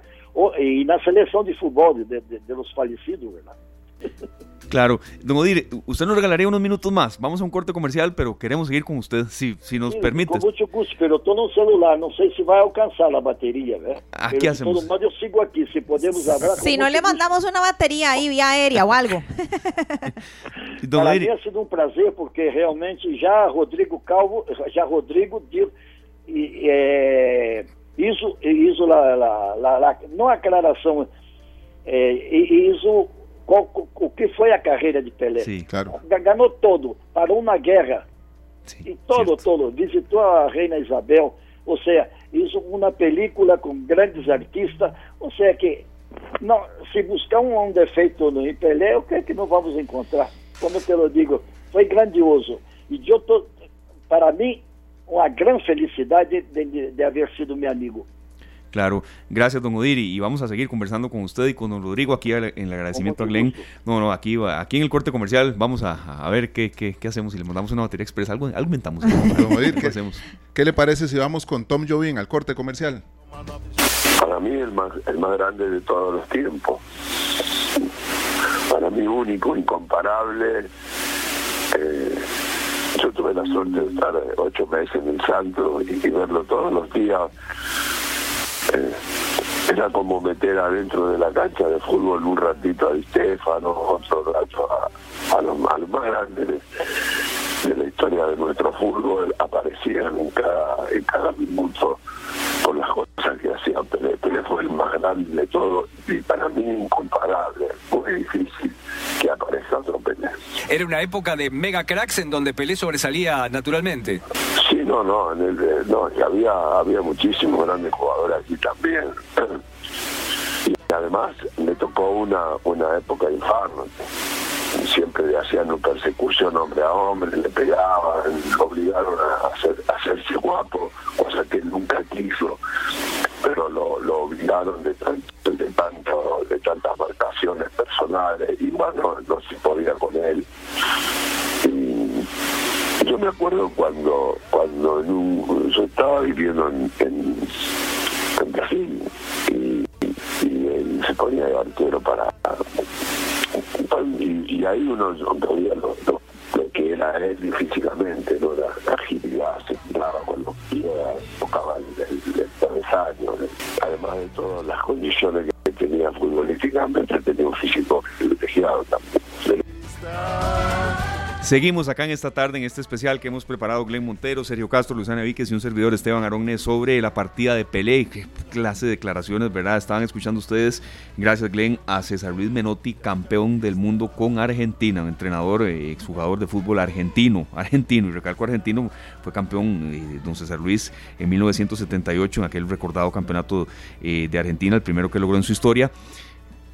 e na seleção de futebol de, de, de los falecidos, ¿verdad? Claro, don Odir, usted nos regalaría unos minutos más. Vamos a un corte comercial, pero queremos seguir con usted, si, si nos sí, permite. Con mucho gusto, pero estou no celular, sei se vai alcançar a bateria, ¿verdad? Aquí pero hacemos. De todo eu sigo aqui, se podemos hablar. Si no le mandamos una batería ahí vía aérea o algo. don Para Odir, mim ha sido um prazer, porque realmente já Rodrigo Calvo, já Rodrigo deu, e, é, isso, isso la, la, la, la, não a aclaração, é, isso qual, o que foi a carreira de Pelé. Sí, claro. Ganhou todo, parou na guerra, sí, e todo, cierto. todo. Visitou a Reina Isabel, ou seja, isso uma película com grandes artistas, ou seja que não, se buscar um, um defeito no em Pelé, eu creio que não vamos encontrar. Como eu te lo digo, foi grandioso. E eu tô, para mim, uma grande felicidade de, de, de haver sido meu amigo. Claro, gracias don Odir y vamos a seguir conversando con usted y con don Rodrigo aquí en el agradecimiento a Glenn. No, no, aquí, aquí en el corte comercial vamos a, a ver qué, qué, qué hacemos si le mandamos una batería express. Algo, algo inventamos. Don Odir, ¿Qué ¿qué, hacemos? ¿qué le parece si vamos con Tom Jobim al corte comercial? Para mí el más, el más grande de todos los tiempos. Para mí único, incomparable. Eh, yo tuve la suerte de estar eh, ocho meses en el Santo y, verlo todos los días. Eh, era como meter adentro de la cancha de fútbol un ratito a Di otro rato a, a los más grandes de, la historia de nuestro fútbol aparecían en cada, en cada minuto por las cosas que hacían Pelé. Pelé fue el más grande de todos y para mí incomparable, muy difícil que aparezca otro Pelé. Era una época de mega cracks en donde Pelé sobresalía naturalmente. Sí, no, no, en el, eh, no, y había, había muchísimos grandes jugadores aquí también. Y además me tocó una, una época infame. Siempre hacían persecución hombre a hombre, le pegaban, lo obligaron a, hacer, a hacerse guapo, cosa que él nunca quiso, pero lo, obligaron de tanto, de tantas marcaciones personales, y bueno, no se podía con él. Y yo me acuerdo cuando, cuando en yo estaba viviendo en, en, en Brasil y, y él se ponía de arquero para y, y ahí uno veía lo, que era él físicamente, ¿no? la, agilidad, se tiraba con los pies, tocaba el, el, el además de todas las condiciones que tenía futbolísticamente, tenía un físico privilegiado también. Seguimos acá en esta tarde, en este especial que hemos preparado Glenn Montero, Sergio Castro, Luciana Víquez y un servidor Esteban Aronne sobre la partida de Pelé. Qué clase de declaraciones, ¿verdad? Estaban escuchando ustedes, gracias Glenn, a César Luis Menotti, campeón del mundo con Argentina, un entrenador, eh, exjugador de fútbol argentino, argentino, y recalco argentino, fue campeón eh, don César Luis en 1978 en aquel recordado campeonato eh, de Argentina, el primero que logró en su historia.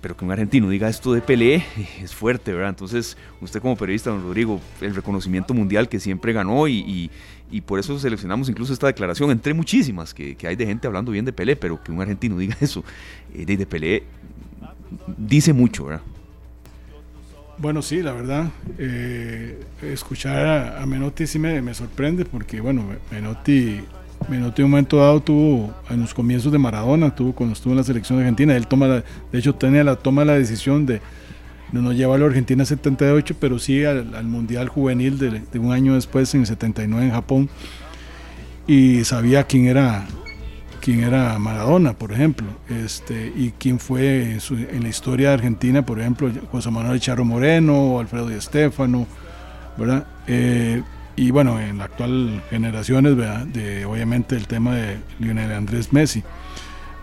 Pero que un argentino diga esto de Pelé es fuerte, ¿verdad? Entonces, usted como periodista, don Rodrigo, el reconocimiento mundial que siempre ganó y, y, por eso seleccionamos incluso esta declaración, entre muchísimas que, que, hay de gente hablando bien de Pelé, pero que un argentino diga eso eh, de, de Pelé dice mucho, ¿verdad? Bueno, sí, la verdad, eh, escuchar a, Menotti sí me, me, sorprende porque, bueno, Menotti, Menotti en un momento dado tuvo, en los comienzos de Maradona, tuvo cuando estuvo en la selección argentina, él toma, la, de hecho, tenía la, toma la decisión de, no llevarlo a Argentina en 78, pero sí al, Mundial Juvenil de, un año después, en el 79 en Japón, y sabía quién era quién era Maradona, por ejemplo, este, y quién fue en, la historia de Argentina, por ejemplo, José Manuel Charo Moreno, Alfredo Di ¿verdad? Eh, y bueno, en la actual generaciones, ¿verdad? De, obviamente el tema de Lionel Andrés Messi.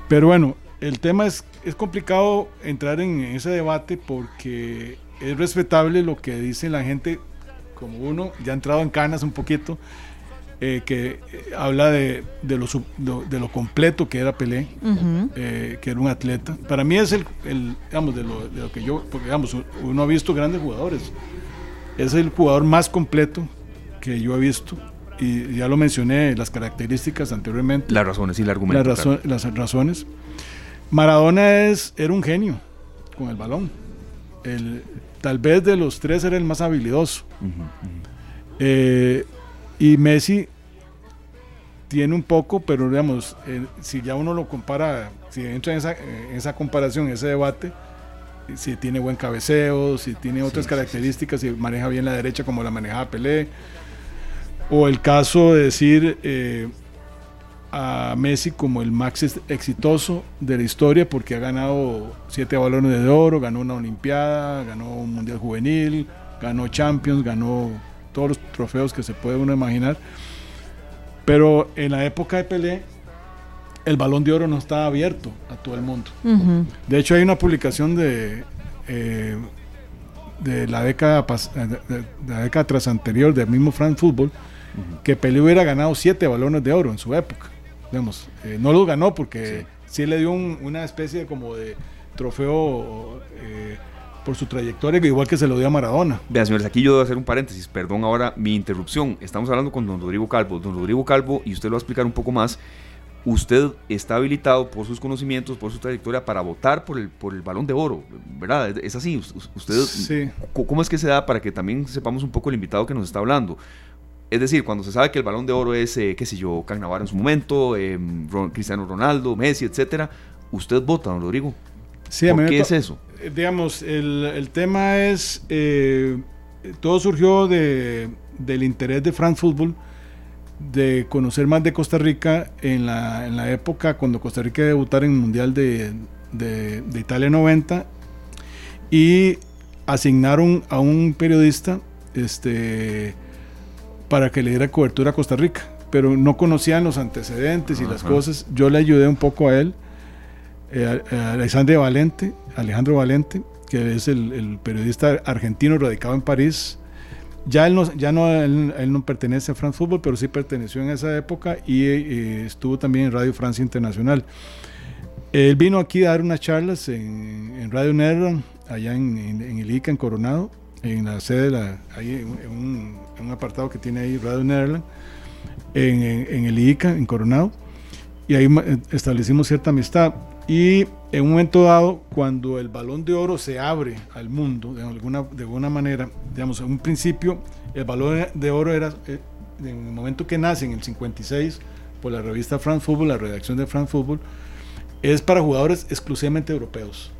Pero bueno, el tema es, es complicado entrar en ese debate porque es respetable lo que dice la gente, como uno ya ha entrado en canas un poquito, eh, que eh, habla de, de, lo, de, lo, completo que era Pelé, eh, que era un atleta. Para mí es el, el digamos, de lo, de lo, que yo, porque digamos, uno ha visto grandes jugadores. Es el jugador más completo que yo he visto. Y ya lo mencioné, las características anteriormente. Las razones y el argumento. Las, las razones. Maradona es, era un genio con el balón. El, tal vez de los tres era el más habilidoso. Y Messi tiene un poco, pero digamos, eh, si ya uno lo compara, si entra en esa, en esa comparación, ese debate, si tiene buen cabeceo, si tiene otras características, si maneja bien la derecha como la manejaba Pelé, o el caso de decir eh, a Messi como el más exitoso de la historia porque ha ganado siete balones de oro, ganó una Olimpiada, ganó un Mundial Juvenil, ganó Champions, ganó todos los trofeos que se puede uno imaginar. Pero en la época de Pelé, el balón de oro no estaba abierto a todo el mundo. De hecho, hay una publicación de, eh, de, la década de, la década tras anterior del mismo France Football, que Pelé hubiera ganado siete balones de oro en su época. Digamos, eh, no los ganó porque sí, le dio una especie de, como de trofeo eh, por su trayectoria, igual que se lo dio a Maradona. Vean, señores, aquí yo debo hacer un paréntesis, perdón ahora mi interrupción. Estamos hablando con don Rodrigo Calvo. Don Rodrigo Calvo, y usted lo va a explicar un poco más, usted está habilitado por sus conocimientos, por su trayectoria para votar por el, por el balón de oro, ¿verdad? Es así, usted, sí. ¿cómo es que se da para que también sepamos un poco el invitado que nos está hablando? Es decir, cuando se sabe que el balón de oro es, eh, qué sé yo, Cagnavaro en su momento, eh, Cristiano Ronaldo, Messi, etcétera, ¿usted vota, don Rodrigo? Sí, ¿Por qué es eso? Eh, digamos, el, el tema es, eh, todo surgió de, del interés de France Football de conocer más de Costa Rica en la, en la época cuando Costa Rica debutar en el Mundial de, de, de Italia 90 y asignaron a un periodista este, para que le diera cobertura a Costa Rica, pero no conocían los antecedentes y las cosas. Yo le ayudé un poco a él eh, Alexandre Valente, Alejandro Valente, que es el, periodista argentino radicado en París. Ya, él no, ya no, él, no pertenece a France Football, pero sí perteneció en esa época y eh, estuvo también en Radio Francia Internacional. Él vino aquí a dar unas charlas en, Radio Netherlands, allá en, en, el ICA, en Coronado, en la sede, la, ahí en un, un, apartado que tiene ahí Radio Netherlands, en, el ICA, en Coronado, y ahí establecimos cierta amistad. Y en un momento dado, cuando el balón de oro se abre al mundo, de alguna, de alguna manera, digamos, en un principio, el balón de oro era, eh, en el momento que nace, en el 56, por la revista France Football, la redacción de France Football, es para jugadores exclusivamente europeos.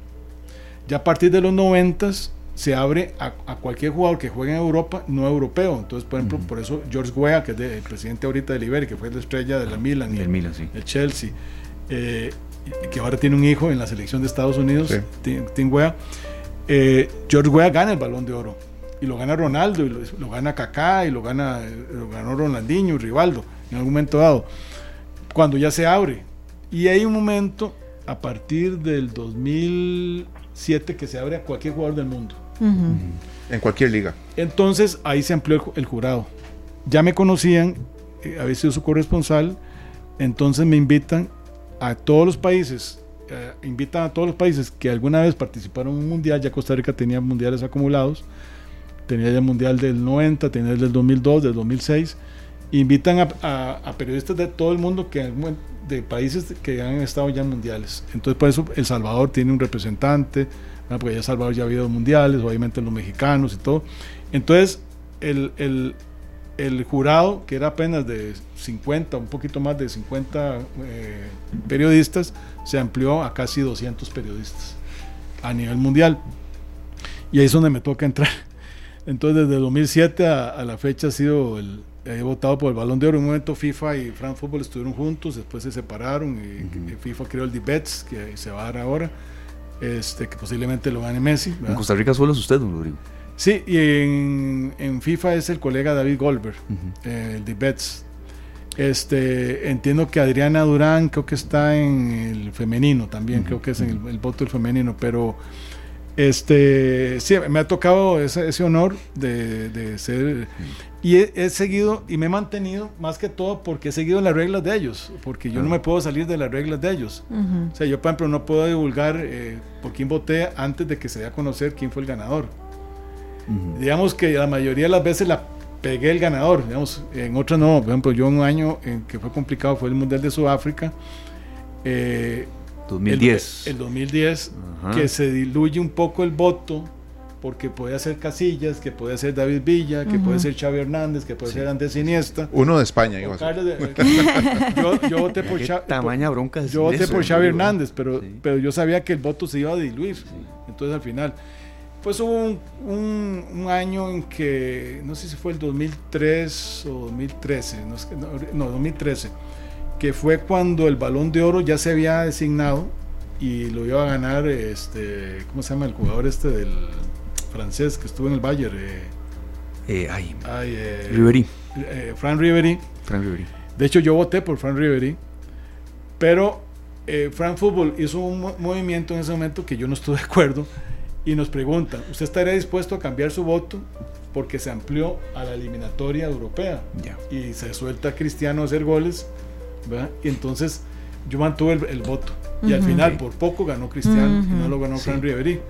Ya a partir de los 90 se abre a, cualquier jugador que juegue en Europa, no europeo. Entonces, por ejemplo, por eso George Weah, que es el presidente ahorita del Iberia, que fue la estrella de la Milan, y el, Milan, sí. el Chelsea, eh, que ahora tiene un hijo en la selección de Estados Unidos, Tim, Weah, eh, George Weah gana el balón de oro. Y lo gana Ronaldo, y lo, gana Kaká, y lo, gana, lo ganó Ronaldinho, Rivaldo, en algún momento dado. Cuando ya se abre. Y hay un momento, a partir del 2007, que se abre a cualquier jugador del mundo. En cualquier liga. Entonces ahí se amplió el, jurado. Ya me conocían, eh, había sido su corresponsal, entonces me invitan a todos los países eh, invitan a todos los países que alguna vez participaron en un mundial, ya Costa Rica tenía mundiales acumulados, tenía ya el mundial del 90, tenía el del 2002, del 2006, invitan a, periodistas de todo el mundo que de países que han estado ya en mundiales. Entonces, por eso El Salvador tiene un representante, porque ya Salvador ya ha habido mundiales, obviamente los mexicanos y todo. Entonces, el, el, el jurado, que era apenas de 50, un poquito más de 50 eh, periodistas, se amplió a casi 200 periodistas a nivel mundial. Y ahí es donde me toca entrar. Entonces, desde 2007 a, la fecha ha sido el, he votado por el Balón de Oro. En un momento FIFA y France Football estuvieron juntos, después se separaron y, FIFA creó el Debets, que se va a dar ahora, este, que posiblemente lo gane Messi. En Costa Rica solo es usted, don Rodrigo. Sí, y en, en, FIFA es el colega David Goldberg, eh, el Debets. Este, entiendo que Adriana Durán creo que está en el femenino también, creo que es en el, el voto del femenino, pero este, sí, me ha tocado ese, ese honor de, de ser. Y he, seguido y me he mantenido más que todo porque he seguido las reglas de ellos, porque yo no me puedo salir de las reglas de ellos. O sea, yo, por ejemplo, no puedo divulgar eh, por quién voté antes de que se dé a conocer quién fue el ganador. Digamos que la mayoría de las veces la pegué el ganador, digamos, en otras no. Por ejemplo, yo un año en que fue complicado fue el Mundial de Sudáfrica. Eh, 2010. El, 2010, que se diluye un poco el voto, porque puede ser Casillas, que puede ser David Villa, que puede ser Xavi Hernández, que puede ser Andrés Iniesta. Uno de España, yo, yo, voté por, Tamaña bronca yo voté por Xavi Hernández, pero, pero yo sabía que el voto se iba a diluir. Entonces al final, pues hubo un, un, año en que, no sé si fue el 2003 o 2013, no, no 2013 que fue cuando el balón de oro ya se había designado y lo iba a ganar, este, ¿cómo se llama el jugador este del francés que estuvo en el Bayern? Eh, eh, ay, eh, Ribery. Eh, Fran Ribery. Fran Ribery. De hecho, yo voté por Fran Ribery, pero Fran Fútbol hizo un movimiento en ese momento que yo no estuve de acuerdo y nos pregunta, ¿usted estaría dispuesto a cambiar su voto? Porque se amplió a la eliminatoria europea y se suelta a Cristiano a hacer goles y entonces yo mantuve el, voto. Y al final, por poco ganó Cristiano y no lo ganó Fran Ribery.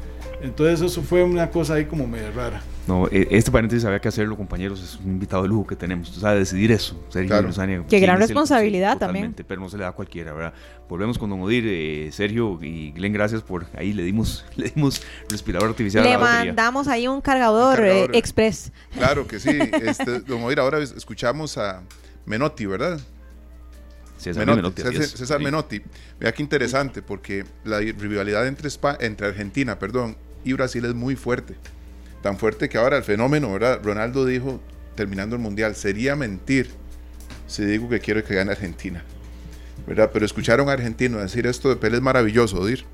Entonces eso fue una cosa ahí como medio rara. No, e, este paréntesis había que hacerlo, compañeros. Es un invitado de lujo que tenemos. O sea, decidir eso. Sergio Qué gran responsabilidad también. Pero no se le da a cualquiera, ¿verdad? Volvemos con Don Odir. Eh, Sergio y Glenn, gracias por ahí. Le dimos, le dimos respirador artificial. Le mandamos ahí un cargador, eh, express. Claro que sí. Este, don Odir, ahora escuchamos a Menotti, ¿verdad? César Menotti. César, Menotti. Vea qué interesante, porque la rivalidad entre, entre Argentina perdón, y Brasil es muy fuerte. Tan fuerte que ahora el fenómeno, ¿verdad? Ronaldo dijo, terminando el Mundial, sería mentir si digo que quiero que gane Argentina. ¿Verdad? Pero escucharon a argentino decir esto de Pelé es maravilloso, Odir.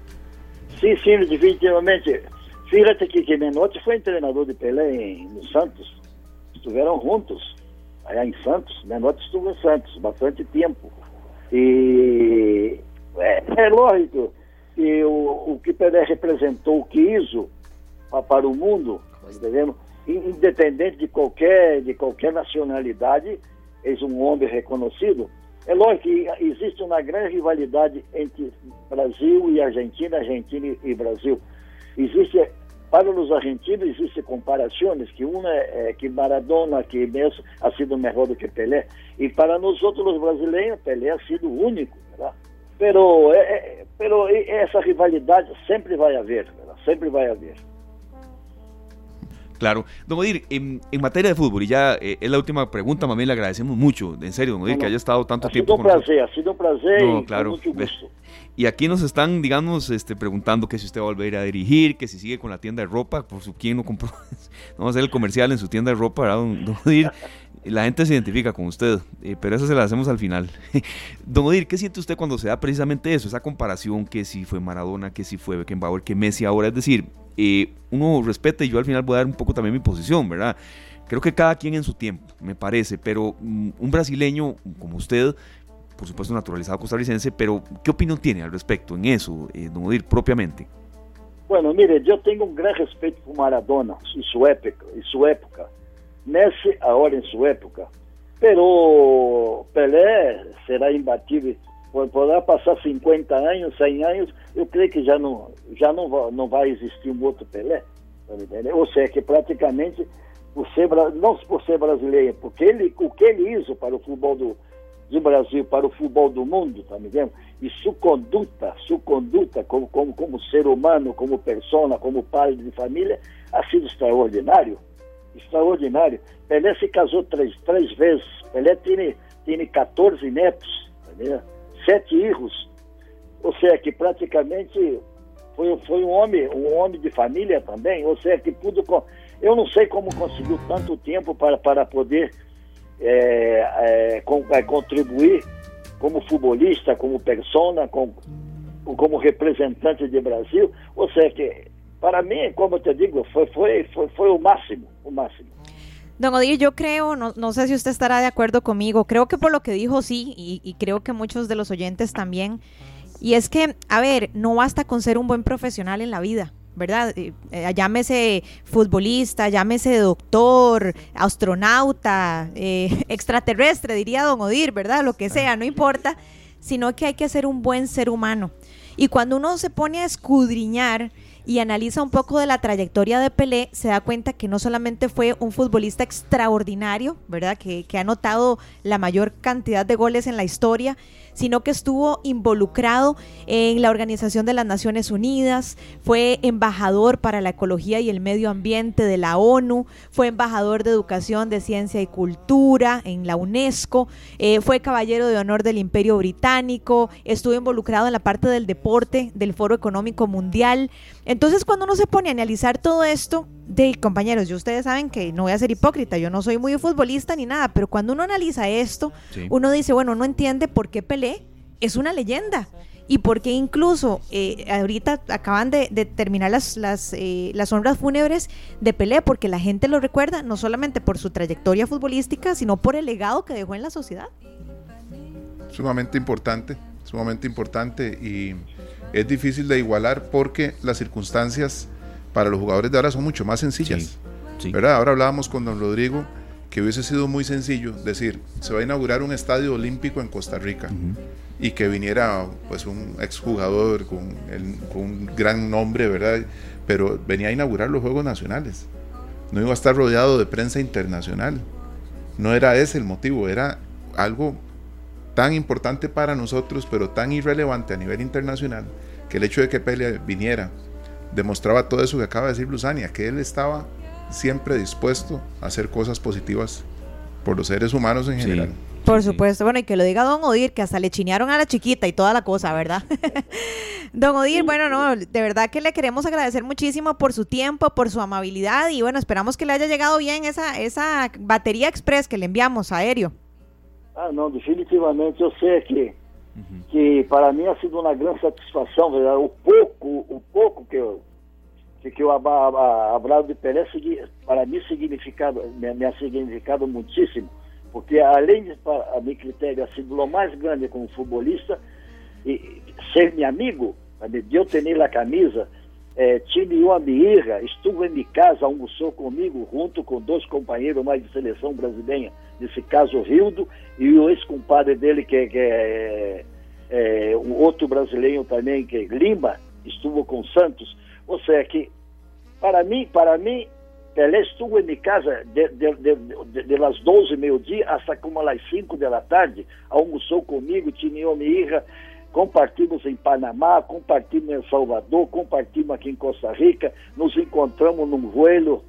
Sí, sí, definitivamente. Fíjate que, que Menotti fue entrenador de Pelé en Santos. Estuvieron juntos allá en Santos. Menotti estuvo en Santos bastante tiempo. E é, é lógico que o, o que Pelé representou, o que hizo para o mundo, entendendo? independente de qualquer, de qualquer nacionalidade, é um homem reconhecido. É lógico que existe uma grande rivalidade entre Brasil e Argentina, Argentina e Brasil. Existe para os argentinos existem comparações, que uma é que Maradona, que Messi ha sido melhor do que Pelé, e para nós outros brasileiros, Pelé ha sido único, ¿verdad? Pero, é, é, pero essa rivalidade sempre vai haver, ¿verdad? sempre vai haver. Claro. Don Odir, en, en, materia de fútbol, y ya eh, es la última pregunta, mami, le agradecemos mucho, en serio, don Odir, no, que haya estado tanto tiempo con nosotros. Ha sido un placer, ha sido un placer claro, mucho gusto. Y aquí nos están, digamos, este, preguntando que si usted va a volver a dirigir, que si sigue con la tienda de ropa, por su quién no compró. Vamos a hacer el comercial en su tienda de ropa, ¿verdad, don, don Odir? La gente se identifica con usted, pero eso se lo hacemos al final. don Odir, ¿qué siente usted cuando se da precisamente eso, esa comparación que si fue Maradona, que si fue Beckenbauer, que Messi ahora? Es decir, eh, uno respeta y yo al final voy a dar un poco también mi posición, ¿verdad? Creo que cada quien en su tiempo, me parece, pero mm, un brasileño como usted, por supuesto naturalizado costarricense, pero ¿qué opinión tiene al respecto en eso, eh, don Odir, propiamente? Bueno, mire, yo tengo un gran respeto por Maradona y su época, y su época. Messi ahora en su época. Pero Pelé será imbatible poderá passar 50 anos, 100 anos, eu creio que já não, já não, não vai existir um outro Pelé. Tá Ou seja, que praticamente, por ser, não por ser brasileiro, porque ele, o que ele hizo para o futebol do, do Brasil, para o futebol do mundo, tá me? E sua conduta, sua conduta como, como, como ser humano, como persona, como pai de família, ha sido extraordinário. Extraordinário. Pelé se casou três, três vezes. Pelé tem, tem 14 netos, tá sete filhos. Ou seja, que praticamente foi, foi um homem, um homem de família também. Ou seja, que tudo. Eu não sei como conseguiu tanto tempo para, para poder é, é, com, é, contribuir como futebolista, como persona, como, como representante de Brasil. Ou seja, que para mim, como te digo, foi, foi, foi, foi o máximo, o máximo. Don Odir, yo creo, no, no, sé si usted estará de acuerdo conmigo, creo que por lo que dijo sí, y, y, creo que muchos de los oyentes también, y es que, a ver, no basta con ser un buen profesional en la vida. ¿verdad? Eh, eh, llámese futbolista, llámese doctor, astronauta, eh, extraterrestre, diría don Odir, ¿verdad? Lo que sea, no importa, sino que hay que ser un buen ser humano. Y cuando uno se pone a escudriñar y analiza un poco de la trayectoria de Pelé, se da cuenta que no solamente fue un futbolista extraordinario, ¿verdad? Que, que ha anotado la mayor cantidad de goles en la historia, sino que estuvo involucrado en la Organización de las Naciones Unidas, fue embajador para la ecología y el medio ambiente de la ONU, fue embajador de educación, de ciencia y cultura en la UNESCO, eh, fue caballero de honor del Imperio Británico, estuvo involucrado en la parte del deporte del Foro Económico Mundial. Entonces, cuando uno se pone a analizar todo esto, de compañeros, yo ustedes saben que no voy a ser hipócrita, yo no soy muy futbolista ni nada, pero cuando uno analiza esto, uno dice, bueno, no entiende por qué Pelé es una leyenda y por qué incluso eh, ahorita acaban de, terminar las, las, eh, las honras fúnebres de Pelé, porque la gente lo recuerda no solamente por su trayectoria futbolística, sino por el legado que dejó en la sociedad. Sumamente importante, sumamente importante y es difícil de igualar porque las circunstancias para los jugadores de ahora son mucho más sencillas. ¿verdad? Ahora hablábamos con don Rodrigo que hubiese sido muy sencillo decir, se va a inaugurar un estadio olímpico en Costa Rica y que viniera pues un exjugador con, con un gran nombre, ¿verdad? Pero venía a inaugurar los Juegos Nacionales. No iba a estar rodeado de prensa internacional. No era ese el motivo, era algo tan importante para nosotros, pero tan irrelevante a nivel internacional, que el hecho de que Pele viniera demostraba todo eso que acaba de decir Luzania, que él estaba siempre dispuesto a hacer cosas positivas por los seres humanos en general. Por supuesto, bueno, y que lo diga Don Odir, que hasta le chinearon a la chiquita y toda la cosa, ¿verdad? don Odir, bueno, no, de verdad que le queremos agradecer muchísimo por su tiempo, por su amabilidad y bueno, esperamos que le haya llegado bien esa, esa batería express que le enviamos aéreo. Ah, no, definitivamente yo sé que que para mim ha sido uma grande satisfação, o pouco, o pouco que eu que, o Abraão de Pelé para mim significado, me, me significado muitíssimo, porque além de, para, a meu critério, sido o mais grande como futebolista, e ser meu amigo, de eu ter a camisa, é, time uma mirra, estuvo em minha casa, almoçou comigo, junto com dois companheiros mais de seleção brasileira, nesse caso o Rildo, e o ex-compadre dele, que, que é, é, um outro brasileiro também, que é Lima, estuvo com Santos. Ou seja, que para mim, para mim, Pelé estuvo em minha casa de, de, de, de, de las 12 meio-dia até como às 5 da tarde, almoçou comigo, tinha mirra, compartimos em Panamá, compartimos em Salvador, compartimos aqui em Costa Rica, nos encontramos num vuelo.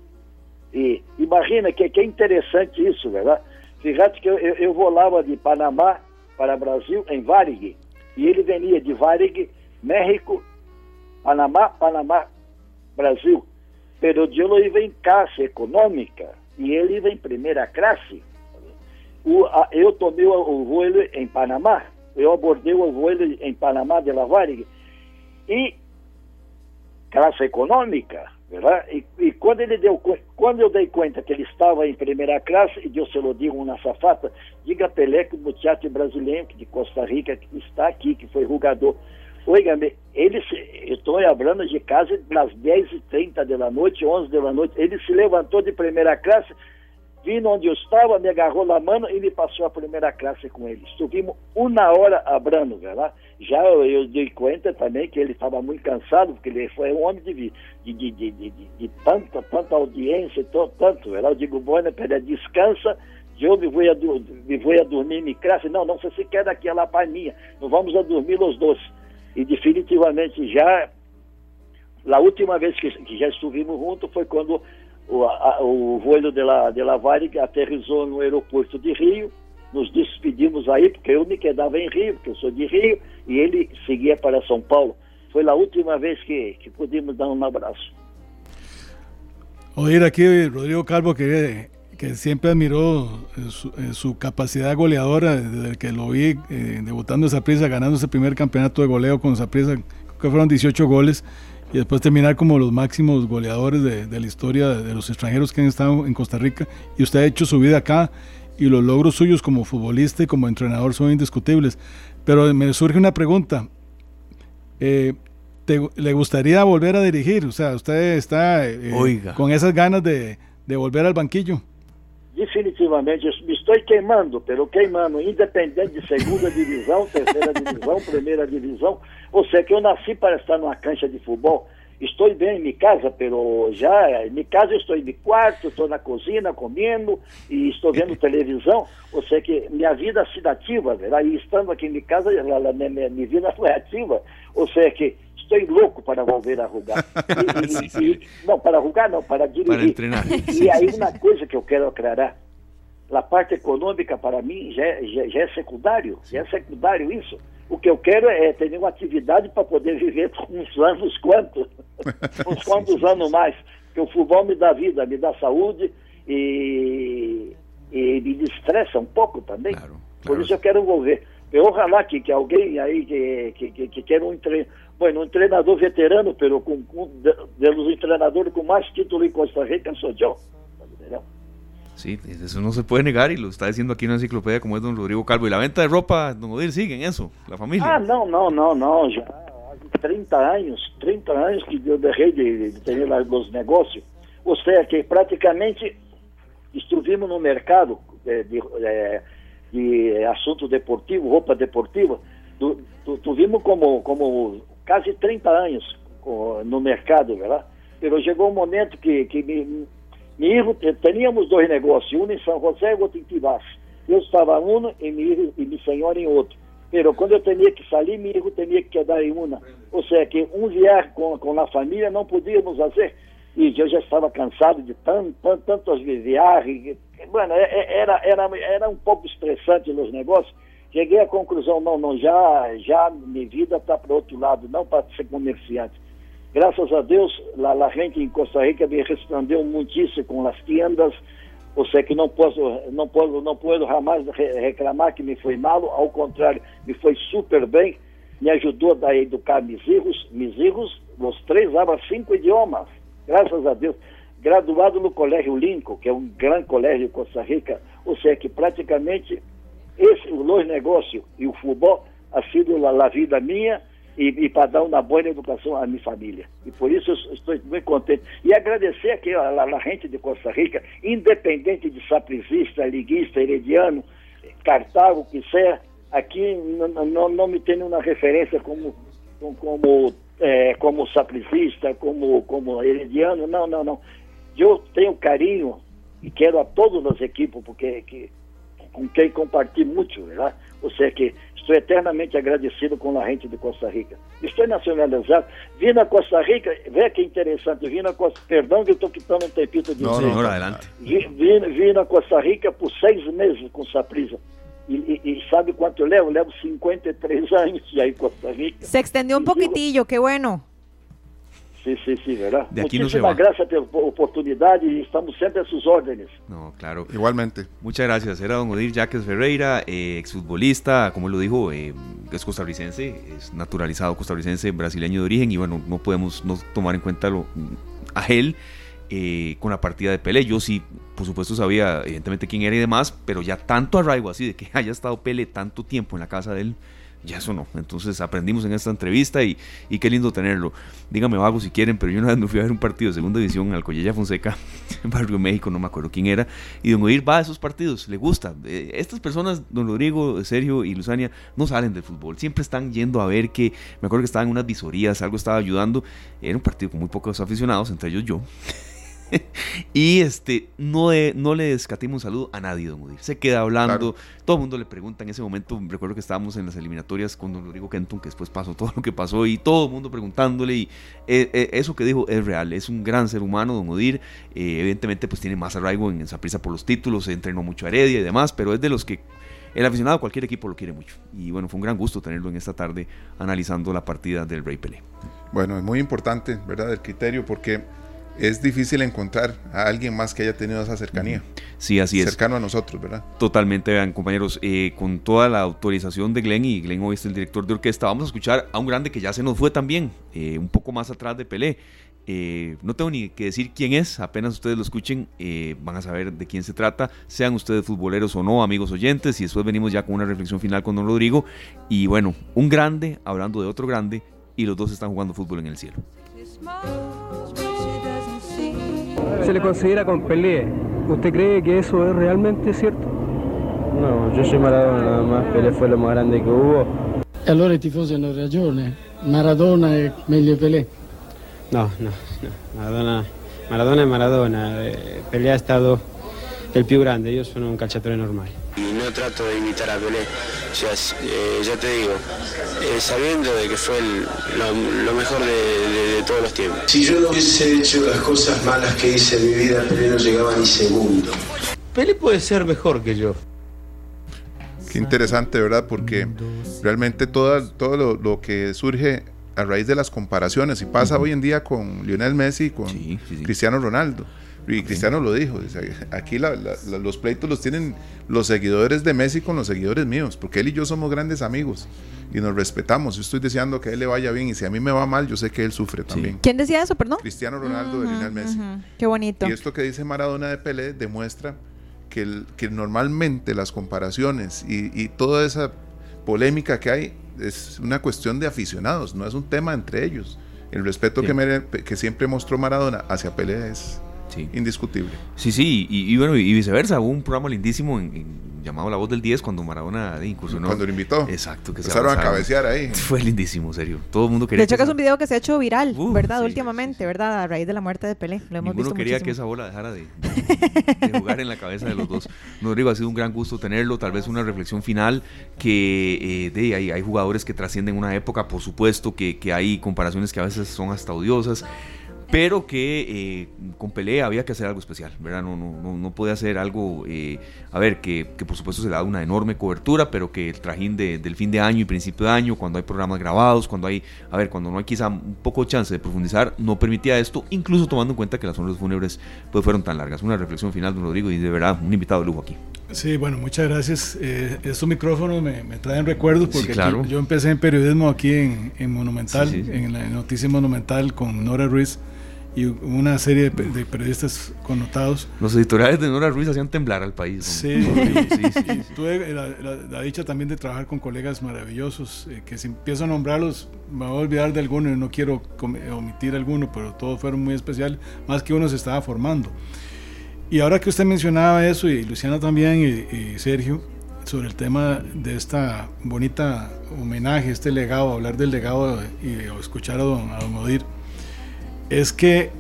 E imagina que, que é interessante isso, verdade? Fíjate que eu, eu, eu volava de Panamá para Brasil em Varig, e ele venia de Varig, México, Panamá, Panamá, Brasil. Pero eu não ia em classe econômica e ele ia em primeira classe. O, a, eu tomei o, o voo em Panamá eu abordei o voo em Panamá de la Varig e classe econômica, verdade? E, e, quando ele deu quando eu dei conta que ele estava em primeira classe e eu se lo digo na safata, diga Pelé que o muchacho brasileiro de Costa Rica que está aqui, que foi jogador. Oiga, ele se, estou falando de casa das 10h30 da noite, 11 da noite, ele se levantou de primeira classe Vino onde eu estava, me agarrou na mão e me passou a primeira classe com ele. Estivemos uma hora abrando, lá. Já eu, eu dei conta também que ele estava muito cansado, porque ele foi um homem de, de, de, de, de, de tanta, tanta audiência, tanto. Lá. Eu digo, bueno, pera, descansa, eu me vou, a, me vou a dormir em classe. Não, não, você quer daqui a lá para minha. Não vamos a dormir os dois. E definitivamente já, a última vez que, que já estivemos juntos foi quando o, a, o voo de la, de la Varig aterrizou no aeroporto de Rio, nos despedimos aí, porque eu me quedava em Rio, porque eu sou de Rio, e ele seguia para São Paulo. Foi a última vez que, que pudimos dar um abraço. Oír aquí Rodrigo Calvo que, que siempre admiró eh, su, eh, su, capacidad goleadora desde que lo vi eh, debutando esa prisa, ganando ese primer campeonato de goleo con esa prisa, que fueron 18 goles y después terminar como los máximos goleadores de, de, la historia de los extranjeros que han estado en Costa Rica. Y usted ha hecho su vida acá y los logros suyos como futbolista y como entrenador son indiscutibles. Pero me surge una pregunta. Eh, te, ¿Le gustaría volver a dirigir? O sea, usted está eh, con esas ganas de, de volver al banquillo. Definitivamente me estou queimando, pelo queimando, independente de segunda divisão, terceira divisão, primeira divisão. Ou seja, que eu nasci para estar numa cancha de futebol. Estou bem em minha casa, pelo já em minha casa estou em meu quarto, estou na cozinha comendo e estou vendo televisão. Ou seja, que minha vida se ativa, aí estando aqui em minha casa, minha vida foi ativa. Ou seja, que estou louco para volver a. E. E, não, para jogar não, para dirigir. Para. E aí uma coisa que eu quero aclarar, a parte econômica para mim já, já, já, é secundário, já é secundário isso. O que eu quero é ter uma atividade para poder viver uns anos quantos, uns quantos anos mais. Porque o futebol me dá vida, me dá saúde e, e me destressa um pouco também. Claro, claro. Por isso eu quero envolver. Eu ojalá que, que alguém aí que, que, que, que quer um bueno, um treinador veterano, pero com, com, treinadores com mais título em Costa Rica sou eu. Entendeu? Sí, eso no se puede negar y lo está diciendo aquí una enciclopedia como es don Rodrigo Calvo. ¿Y la venta de ropa, don Odir, sigue en eso, la familia? Ah, no, no, no, no, ya hace 30 años, 30 años que eu deixei de, de ter os negócios. Ou seja, que praticamente estivemos no mercado de, de, de assunto deportivo, roupa deportiva, tu, tu, tuvimos como, como quase 30 anos no mercado, verdade? Mas chegou um momento que, que me, meu teníamos dois negócios, um em São José e outro em Tibás. Eu estava em um e meu e minha senhora em outro. Mas quando eu tinha que sair, meu irmão tinha que quedar em uma. Ou seja, que um viagem com, com a família não podíamos fazer. E eu já estava cansado de tanto, tanto, viagens. Bueno, é, é, era, era, era um pouco estressante nos negócios. Cheguei à conclusão, não, não, já, já minha vida está para outro lado, não para ser comerciante. Graças a Deus, a, a gente em Costa Rica me respondeu muitíssimo com as tiendas, ou seja, que não posso, não posso, não posso jamais reclamar que me foi mal, ao contrário, me foi super bem, me ajudou a educar meus filhos, meus filhos, os três falam cinco idiomas, graças a Deus. Graduado no Colégio Lincoln, que é um grande colégio de Costa Rica, ou seja, que praticamente esse, os negócios e o futebol ha sido a, vida minha e, e para dar uma boa educação à minha família. E por isso eu estou muito contente. E agradecer aqui a, a, a gente de Costa Rica, independente de sapricista, liguista, herediano, Cartago, que seja, aqui não, não me tem nenhuma referência como, como, é, como sapricista, como, como herediano, não, não, não. Eu tenho carinho e quero a todas as equipes, porque que, com quem compartilho muito, né? ou seja, que Estou eternamente agradecido com a gente de Costa Rica. Estou nacionalizado. Vim na Costa Rica, vê que interessante, vim na Costa Perdão que estou quitando um tempito de Não, não, adelante. Vim, vim, vim na Costa Rica por seis meses com Saprisa. E, e, e, sabe quanto eu levo? Eu levo 53 anos já em Costa Rica. Se extendió un poquitillo, qué bueno. Sí, sí, sí, ¿verdad? De aquí Muchísimas no se gracias por la oportunidad y estamos siempre a sus órdenes. No, claro. Igualmente. Muchas gracias. Era don Odir Jaques Ferreira, eh, exfutbolista, como lo dijo, eh, es costarricense, es naturalizado costarricense, brasileño de origen y bueno, no podemos no tomar en cuenta lo, a él eh, con la partida de Pele. Yo sí, por supuesto, sabía evidentemente quién era y demás, pero ya tanto arraigo así de que haya estado Pele tanto tiempo en la casa de él, ya eso no. Entonces aprendimos en esta entrevista y, qué lindo tenerlo. Dígame vago si quieren, pero yo una vez me fui a ver un partido de segunda división al Collella Fonseca en Barrio México, no me acuerdo quién era, y don Odir va a esos partidos, le gusta. Eh, estas personas, don Rodrigo, Sergio y Luzania, no salen del fútbol, siempre están yendo a ver que, me acuerdo que estaban en unas visorías, algo estaba ayudando, era un partido con muy pocos aficionados, entre ellos yo. y este, no, no le descatimos un saludo a nadie, don Udir. Se queda hablando, todo el mundo le pregunta en ese momento. Recuerdo que estábamos en las eliminatorias con don Rodrigo Kenton, que después pasó todo lo que pasó, y todo el mundo preguntándole. Y eh, eh, eso que dijo es real, es un gran ser humano, don Udir. Eh, evidentemente, pues tiene más arraigo en esa prisa por los títulos, se entrenó mucho a Heredia y demás, pero es de los que el aficionado a cualquier equipo lo quiere mucho. Y bueno, fue un gran gusto tenerlo en esta tarde analizando la partida del Rey Pelé. Bueno, es muy importante, ¿verdad? El criterio, porque es difícil encontrar a alguien más que haya tenido esa cercanía. Sí, así es. Cercano a nosotros, ¿verdad? Totalmente, vean, compañeros, eh, con toda la autorización de Glenn y Glenn hoy es el director de orquesta, vamos a escuchar a un grande que ya se nos fue también, eh, un poco más atrás de Pelé. Eh, no tengo ni que decir quién es, apenas ustedes lo escuchen, van a saber de quién se trata, sean ustedes futboleros o no, amigos oyentes, y después venimos ya con una reflexión final con don Rodrigo. Y bueno, un grande hablando de otro grande, y los dos están jugando fútbol en el cielo se le considera con Pelé. ¿Usted cree que eso es realmente cierto? No, yo soy Maradona nada más, Pelé fue lo más grande que hubo. E allora i tifosi hanno ragione, Maradona è meglio Pelé. No, no, no. Maradona, Maradona è Maradona, eh, Pelé ha stato il più grande, io sono un calciatore normale. No trato de imitar a Pelé, o sea, eh, ya te digo, eh, sabiendo de que fue el, lo, lo, mejor de, de, de, todos los tiempos. Si yo no hubiese hecho las cosas malas que hice en mi vida, Pelé no llegaba ni segundo. Pelé puede ser mejor que yo. Qué interesante, ¿verdad? Porque realmente todo, todo lo, lo que surge a raíz de las comparaciones y pasa uh -huh. hoy en día con Lionel Messi y con sí, sí, sí. Cristiano Ronaldo. Y Cristiano lo dijo, aquí la, la, la, los pleitos los tienen los seguidores de Messi con los seguidores míos, porque él y yo somos grandes amigos y nos respetamos. Yo estoy deseando que a él le vaya bien y si a mí me va mal, yo sé que él sufre también. ¿Quién decía eso, perdón? Cristiano Ronaldo uh -huh, de Lionel Messi. Uh -huh. Qué bonito. Y esto que dice Maradona de Pelé demuestra que, el, que normalmente las comparaciones y, y toda esa polémica que hay es una cuestión de aficionados, no es un tema entre ellos. El respeto sí. que, me, que siempre mostró Maradona hacia Pelé es Sí. Indiscutible. Sí, sí, y, y, bueno, y viceversa. Hubo un programa lindísimo en, en, llamado La Voz del 10 cuando Maradona incursionó. Cuando lo invitó. Exacto. Que Empezaron a cabecear ahí. Fue lindísimo, serio. Todo el mundo quería. De hecho, que, es un video que se ha hecho viral, ¿verdad? Sí, Últimamente, sí. ¿verdad? A raíz de la muerte de Pelé. Lo hemos Ninguno visto quería muchísimo. que esa bola dejara de, de, de, jugar en la cabeza de los dos. Rodrigo, ha sido un gran gusto tenerlo. Tal vez una reflexión final que eh, de, hay, hay jugadores que trascienden una época, por supuesto, que, que hay comparaciones que a veces son hasta odiosas pero que eh, con Pelé había que hacer algo especial, ¿verdad? No, no, no, no puede hacer algo, eh, a ver, que, que, por supuesto se le da una enorme cobertura, pero que el trajín de, del fin de año y principio de año, cuando hay programas grabados, cuando hay, a ver, cuando no hay quizá un poco chance de profundizar, no permitía esto, incluso tomando en cuenta que las honras fúnebres pues fueron tan largas. Una reflexión final, don Rodrigo, y de verdad, un invitado de lujo aquí. Sí, bueno, muchas gracias. Eh, estos micrófonos me, me, traen recuerdos porque sí, claro. yo empecé en periodismo aquí en, en Monumental, sí, sí, en la noticia Monumental con Nora Ruiz y una serie de, de, periodistas connotados. Los editoriales de Nora Ruiz hacían temblar al país. Sí, sí, sí, sí. tuve la, la, la, dicha también de trabajar con colegas maravillosos, eh, que si empiezo a nombrarlos me voy a olvidar de alguno y no quiero omitir alguno, pero todos fueron muy especiales, más que uno se estaba formando. Y ahora que usted mencionaba eso, y Luciana también, y, y Sergio, sobre el tema de esta bonita homenaje, este legado, hablar del legado y o escuchar a don, a don Odir, es que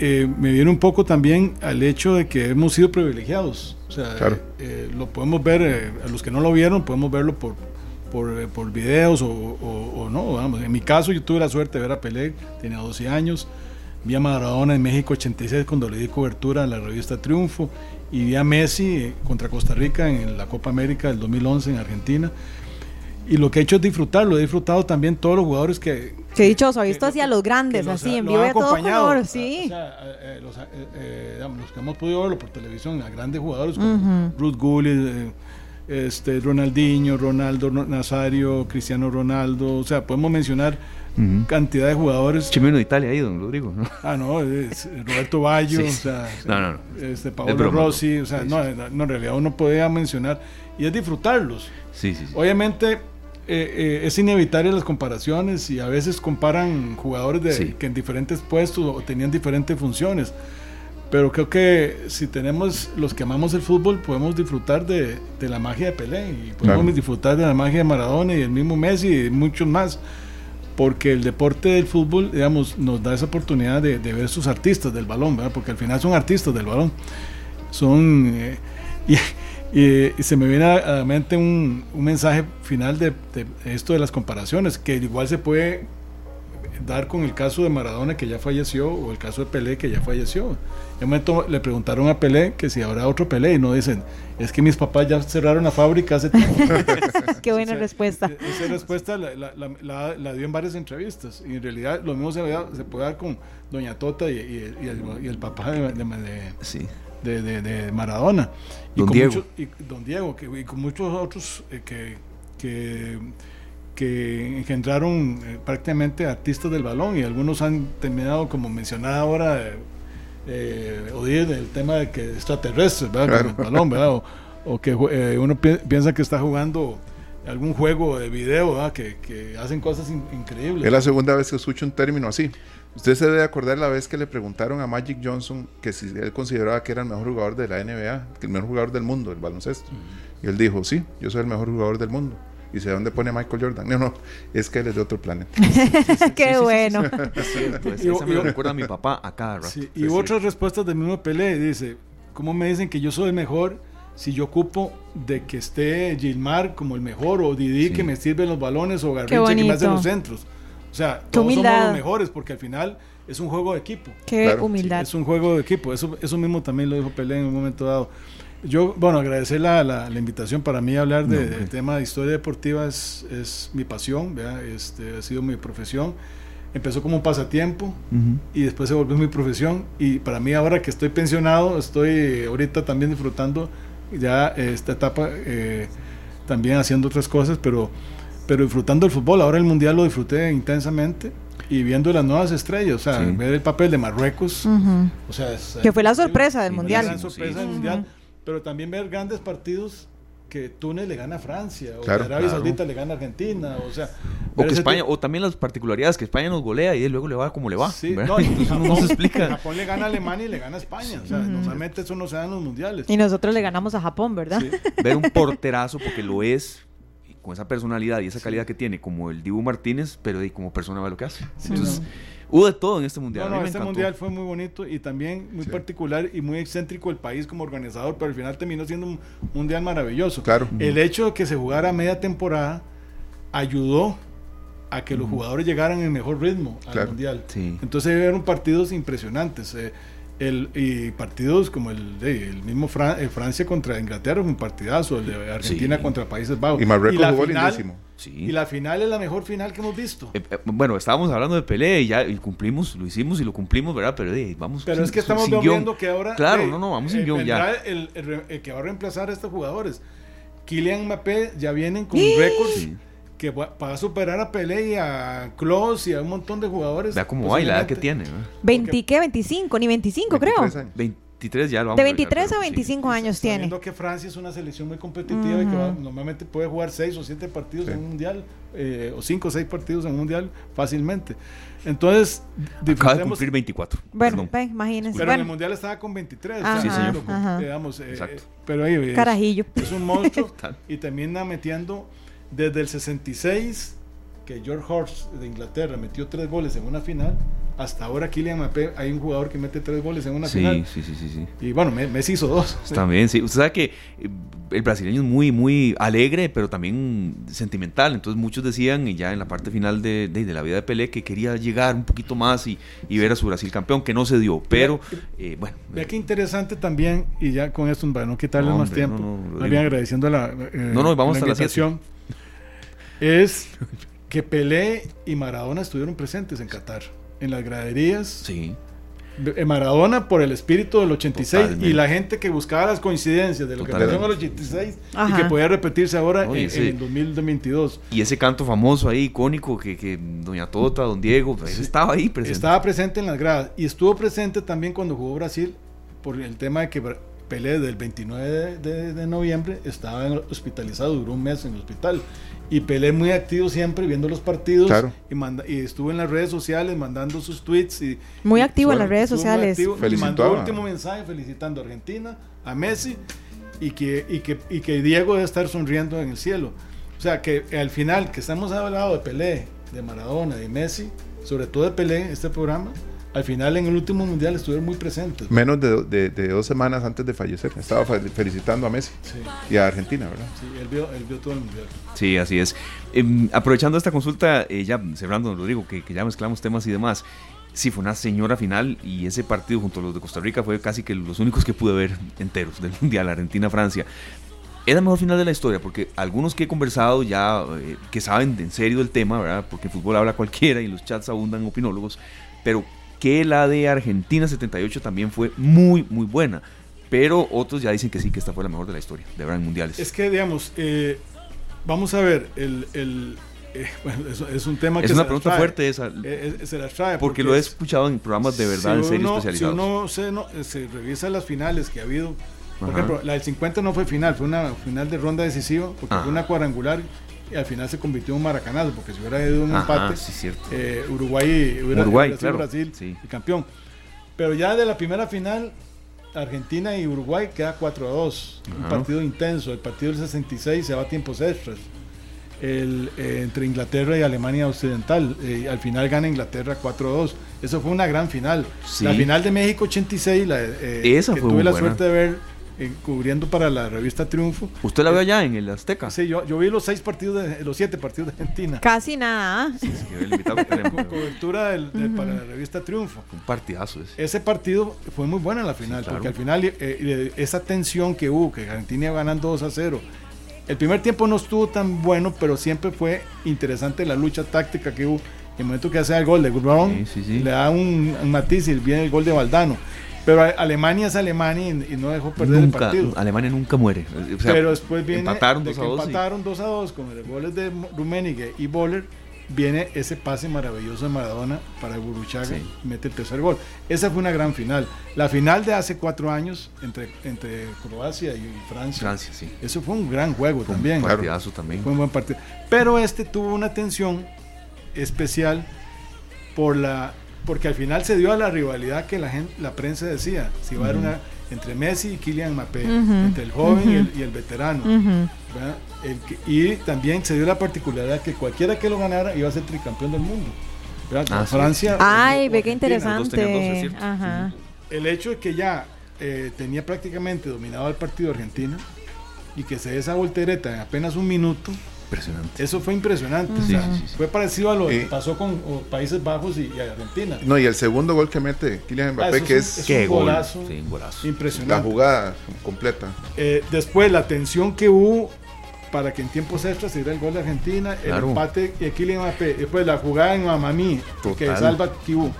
eh, me viene un poco también al hecho de que hemos sido privilegiados. O sea, claro. eh, lo podemos ver, eh, a los que no lo vieron, podemos verlo por, por, por videos o, o, o, no. Vamos. En mi caso, yo tuve la suerte de ver a Pelé, tenía 12 años. Vi a Maradona en México 86 cuando le di cobertura a la revista Triunfo. Y vi a Messi contra Costa Rica en la Copa América del 2011 en Argentina y lo que he hecho es disfrutar, lo he disfrutado también todos los jugadores que... Qué dichoso, ha visto hacia los grandes, los, así, en vivo de todo color, sí. O sea, eh, los, eh, los, que hemos podido verlo por televisión, a grandes jugadores como uh -huh. Ruth Gullit, eh, este, Ronaldinho, Ronaldo Nazario, Cristiano Ronaldo, o sea, podemos mencionar uh -huh. cantidad de jugadores. Chimeno de Italia ahí, don Rodrigo. ¿no? Ah, no, es Roberto Baggio, sí. o sea, no, no, no. Este, Paolo Rossi, o sea, sí, no, no, en realidad uno podía mencionar y es disfrutarlos. Sí, sí, sí. Obviamente eh, eh, es inevitable las comparaciones y a veces comparan jugadores de, sí. que en diferentes puestos o tenían diferentes funciones. Pero creo que si tenemos los que amamos el fútbol, podemos disfrutar de, de la magia de Pelé y podemos Claro. disfrutar de la magia de Maradona y el mismo Messi y muchos más. Porque el deporte del fútbol, digamos, nos da esa oportunidad de, de ver sus artistas del balón, ¿verdad? Porque al final son artistas del balón. Son. eh, y, y- y se me viene a la mente un, un mensaje final de, de esto de las comparaciones, que igual se puede dar con el caso de Maradona que ya falleció o el caso de Pelé que ya falleció. En un momento le preguntaron a Pelé que si habrá otro Pelé y no dicen, es que mis papás ya cerraron la fábrica hace tiempo. Qué buena O sea, respuesta. Esa respuesta la, la- la- dio en varias entrevistas y en realidad lo mismo se, se puede dar con Doña Tota y, y- y el, y el papá de, de- de- Sí. De, de- de Maradona. Y Don con Diego. y don Diego, que, y con muchos otros eh, que, que, que engendraron eh, prácticamente artistas del balón y algunos han terminado, como mencionaba ahora, eh, eh, del tema de que extraterrestres, ¿verdad? Con el balón, ¿verdad? O, o que eh, uno pi- piensa que está jugando algún juego de video, ¿verdad? Que, que hacen cosas in- increíbles. Es la segunda vez que escucho un término así. Usted se debe acordar la vez que le preguntaron a Magic Johnson que si él consideraba que era el mejor jugador de la NBA, que el mejor jugador del mundo, el baloncesto. Y él dijo, sí, yo soy el mejor jugador del mundo. ¿Y sé dónde pone Michael Jordan? No, no, es que él es de otro planeta. Qué bueno. Esa me lo recuerda a mi papá a cada rato. Sí, y otras respuestas del mismo Pelé, dice, ¿cómo me dicen que yo soy el mejor si yo ocupo de que esté Gilmar como el mejor o Didi Sí. que me sirve los balones o Garrincha que me hace los centros? O sea, Qué todos somos humildad. los mejores porque al final es un juego de equipo. Qué Claro. humildad. Es un juego de equipo, eso, eso mismo también lo dijo Pelé en un momento dado. Yo, bueno, agradecer la, la, la invitación para mí hablar de- No, del tema de historia deportiva es, es mi pasión, ¿verdad? Este, ha sido mi profesión. Empezó como un pasatiempo Ujú. y después se volvió mi profesión y para mí ahora que estoy pensionado estoy ahorita también disfrutando ya esta etapa eh, también haciendo otras cosas pero pero disfrutando el fútbol ahora el mundial lo disfruté intensamente y viendo las nuevas estrellas o sea Sí. ver el papel de Marruecos Ujú. o sea es- Que fue la sorpresa del mundial. gran sorpresa Sí, del mundial pero también ver grandes partidos que Túnez le gana a Francia o Claro, que Arabia claro. Saudita le gana a Argentina o sea O que España, o también las particularidades que España nos golea y luego le va como le va. Sí, ¿verdad? no, y no se explica. Japón le gana a Alemania y le gana a España. O sea, normalmente eso no se da en los mundiales. Y nosotros le ganamos a Japón, ¿verdad? Sí. ver un porterazo porque lo es con esa personalidad y esa calidad que tiene como el Dibu Martínez pero y como persona ve lo que hace entonces hubo de todo en este mundial No, este mundial fue muy bonito y también muy particular y muy excéntrico el país como organizador, pero al final terminó siendo un mundial maravilloso. Claro. El hecho de que se jugara media temporada ayudó a que los jugadores llegaran en mejor ritmo al Claro. mundial. Sí. Entonces eran partidos impresionantes. eh, el, y partidos como el, de- el mismo Fran- eh, Francia contra Inglaterra, un partidazo, el de Argentina Sí. contra Países Bajos. Y Marruecos jugó final- lindísimo. Sí. Y la final es la mejor final que hemos visto. Eh, eh, bueno, estábamos hablando de pelea y ya y cumplimos, lo hicimos y lo cumplimos, ¿verdad? Pero eh, vamos. Pero sin- es que estamos viendo que ahora. Claro, no, no, vamos sin guion ya. El, el el que va a reemplazar a estos jugadores. Kylian Mbappé ya vienen con récords Sí. Que va, a superar a Pelé y a Klose y a un montón de jugadores. Vea cómo va y la edad que tiene. ¿verdad? 20, ¿qué? 25, ni 25 creo. 23 años. 23 ya lo vamos De a agregar, 23 pero a sí. 25 años tiene. Sabiendo que Francia es una selección muy competitiva y que va- normalmente puede jugar 6 o 7 partidos Sí. en un mundial, eh, o 5 o 6 partidos en un mundial fácilmente. Entonces, Acaba de cumplir 24. Bueno, ve, imagínense. Pero en el Bueno, mundial estaba con 23. Ajá, Sí, señor. digamos, eh, Exacto. pero ahí es- carajillo. Es un monstruo y termina metiendo desde el 66 que George Horst de Inglaterra metió tres goles en una final hasta ahora Kylian Mbappé hay un jugador que mete tres goles en una Sí, final sí, sí, sí, sí. y bueno Me- Messi hizo dos También, sí. Usted sabe que eh, el brasileño es muy, muy alegre, pero también sentimental. Entonces muchos decían, y ya en la parte final de, de- de la vida de Pelé, que quería llegar un poquito más y, y ver a su Brasil campeón, que no se dio. Pero, eh, bueno. Vea qué interesante también, y ya con esto para no quitarle No, más hombre, tiempo, no, no, más bien agradeciendo la, eh, No, no, vamos la hasta las siete. Es que Pelé y Maradona estuvieron presentes en Qatar, en las graderías. Sí. Eh, Maradona por el espíritu del 86 Totalmente. y la gente que buscaba las coincidencias de lo que pasó en el Totalmente. 86 y que podía repetirse ahora Oye, en, sí. en el 2022. Y ese canto famoso ahí, icónico, que, que Doña Tota, Don Diego, pues, Sí. estaba ahí presente. Estaba presente en las gradas y estuvo presente también cuando jugó Brasil por el tema de que Pelé del 29 de, de, noviembre estaba hospitalizado, duró un mes en el hospital. Y Pelé muy activo siempre viendo los partidos y, manda, y estuvo en las redes sociales mandando sus tweets. Y, muy activo en las redes sociales. y mandó el último mensaje felicitando a Argentina, a Messi y que, y que, y que Diego debe estar sonriendo en el cielo. O sea que al final que estamos hablando de Pelé, de Maradona, de Messi, sobre todo de Pelé, este programa, al final en el último mundial estuvieron muy presentes. Menos de, de, dos semanas antes de fallecer. Estaba felicitando a Messi y a Argentina, ¿verdad? Sí, él vio, él vio todo el mundial. Sí, así es. Em, aprovechando esta consulta, eh, ya cerrando, Rodrigo, que, que ya mezclamos temas y demás. Sí, fue una señora final y ese partido junto a los de Costa Rica fue casi que los únicos que pude ver enteros del Mundial Argentina-Francia. Es la mejor final de la historia porque algunos que he conversado ya eh, que saben en serio del tema, ¿verdad? Porque en fútbol habla cualquiera y los chats abundan opinólogos, pero que la de Argentina 78 también fue muy, muy buena. Pero otros ya dicen que sí, que esta fue la mejor de la historia, de verdad, en mundiales. Es que, digamos, eh, vamos a ver, el, el eh, bueno, es, un tema que es una pregunta fuerte esa. Eh, se las trae. Porque, lo he escuchado en programas de verdad, en serio especializados. Si uno se, se, revisa las finales que ha habido, por ejemplo, la del 50 no fue final, fue una final de ronda decisiva, porque fue una cuadrangular y al final se convirtió en un maracanazo, porque si hubiera ido un empate, eh, Uruguay hubiera Uruguay, claro. Brasil y campeón. Pero ya de la primera final, Argentina y Uruguay queda 4 a 2. Un partido intenso. El partido del 66 se va a tiempos extras. El, eh, entre Inglaterra y Alemania Occidental. Eh, al final gana Inglaterra 4 a 2. Eso fue una gran final. La final de México 86, la, Esa que fue tuve la buena. suerte de ver cubriendo para la revista Triunfo. ¿Usted la vio allá en el Azteca? Sí, yo, yo vi los seis partidos, de, los siete partidos de Argentina. Casi nada. Sí, Con cobertura del, para la revista Triunfo. Un partidazo ese. Ese partido fue muy bueno en la final, porque al final eh, esa tensión que hubo, que Argentina iba ganando 2 a 0. El primer tiempo no estuvo tan bueno, pero siempre fue interesante la lucha táctica que hubo. En el momento que hace el gol de Brown, le da un, un matiz y viene el gol de Valdano. Pero Alemania es Alemania y, no dejó perder nunca, el partido. Alemania nunca muere. O sea, Pero después viene empataron de 2 que a 2. empataron 2 a 2 con los goles de Rummenigge y Boller. Viene ese pase maravilloso de Maradona para Buruchaga Sí. y mete el tercer gol. Esa fue una gran final. La final de hace cuatro años entre, entre Croacia y Francia. Francia, sí. Eso fue un gran juego Fue también. Un partidazo también. Fue un buen partido. Pero este tuvo una tensión especial por la porque al final se dio a la rivalidad que la gente, la prensa decía, si iba a haber una entre Messi y Kylian Mbappé, entre el joven y, el, Ujú. y el veterano. Y también se dio la particularidad que cualquiera que lo ganara iba a ser tricampeón del mundo. Ah, sí. Francia. Ay, ve qué interesante. Ajá. El hecho de que ya eh, tenía prácticamente dominado el partido Argentina y que se dé esa voltereta en apenas un minuto, Impresionante. eso fue impresionante. Sí, o sea, sí, sí, sí. Fue parecido a lo que Eh. pasó con Países Bajos y, y Argentina. No, y el segundo gol que mete Kylian Ah, Mbappé, que es un- es, golazo. Sí, un golazo. Impresionante. la jugada completa. Eh, después la tensión que hubo para que en tiempos extras se diera el gol de Argentina, el empate de Kylian Mbappé, después la jugada en Mamamí, que salva Kibu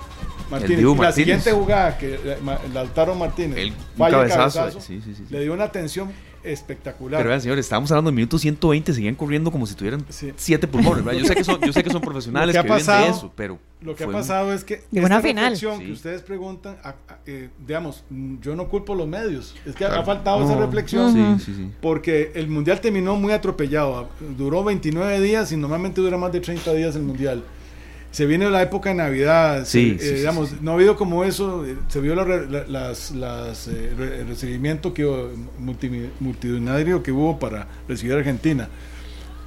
Martínez. Y la Martínez. siguiente jugada que eh, Lautaro Martínez El- falla el cabezazo, cabezazo, sí, sí. le dio una tensión espectacular. Pero vean, señores, estábamos hablando de minutos 120, seguían corriendo como si tuvieran Sí. siete pulmones, ¿verdad? Yo sé que son, yo sé que son profesionales que, que viven de eso, pero Lo que ha pasado es que Llegó una final. Sí. que ustedes preguntan, a- a- eh, digamos, mm, yo no culpo los medios, es que Claro. ha faltado No. esa reflexión. Sí, sí, sí. Porque el mundial terminó muy atropellado. Duró 29 días y normalmente dura más de 30 días el mundial. Se viene la época de Navidad. se- Sí, eh, sí, digamos, sí. no ha habido como eso. eh, Se vio la la- las, las, eh, el recibimiento que hubo, multi- multitudinario que hubo para recibir a Argentina.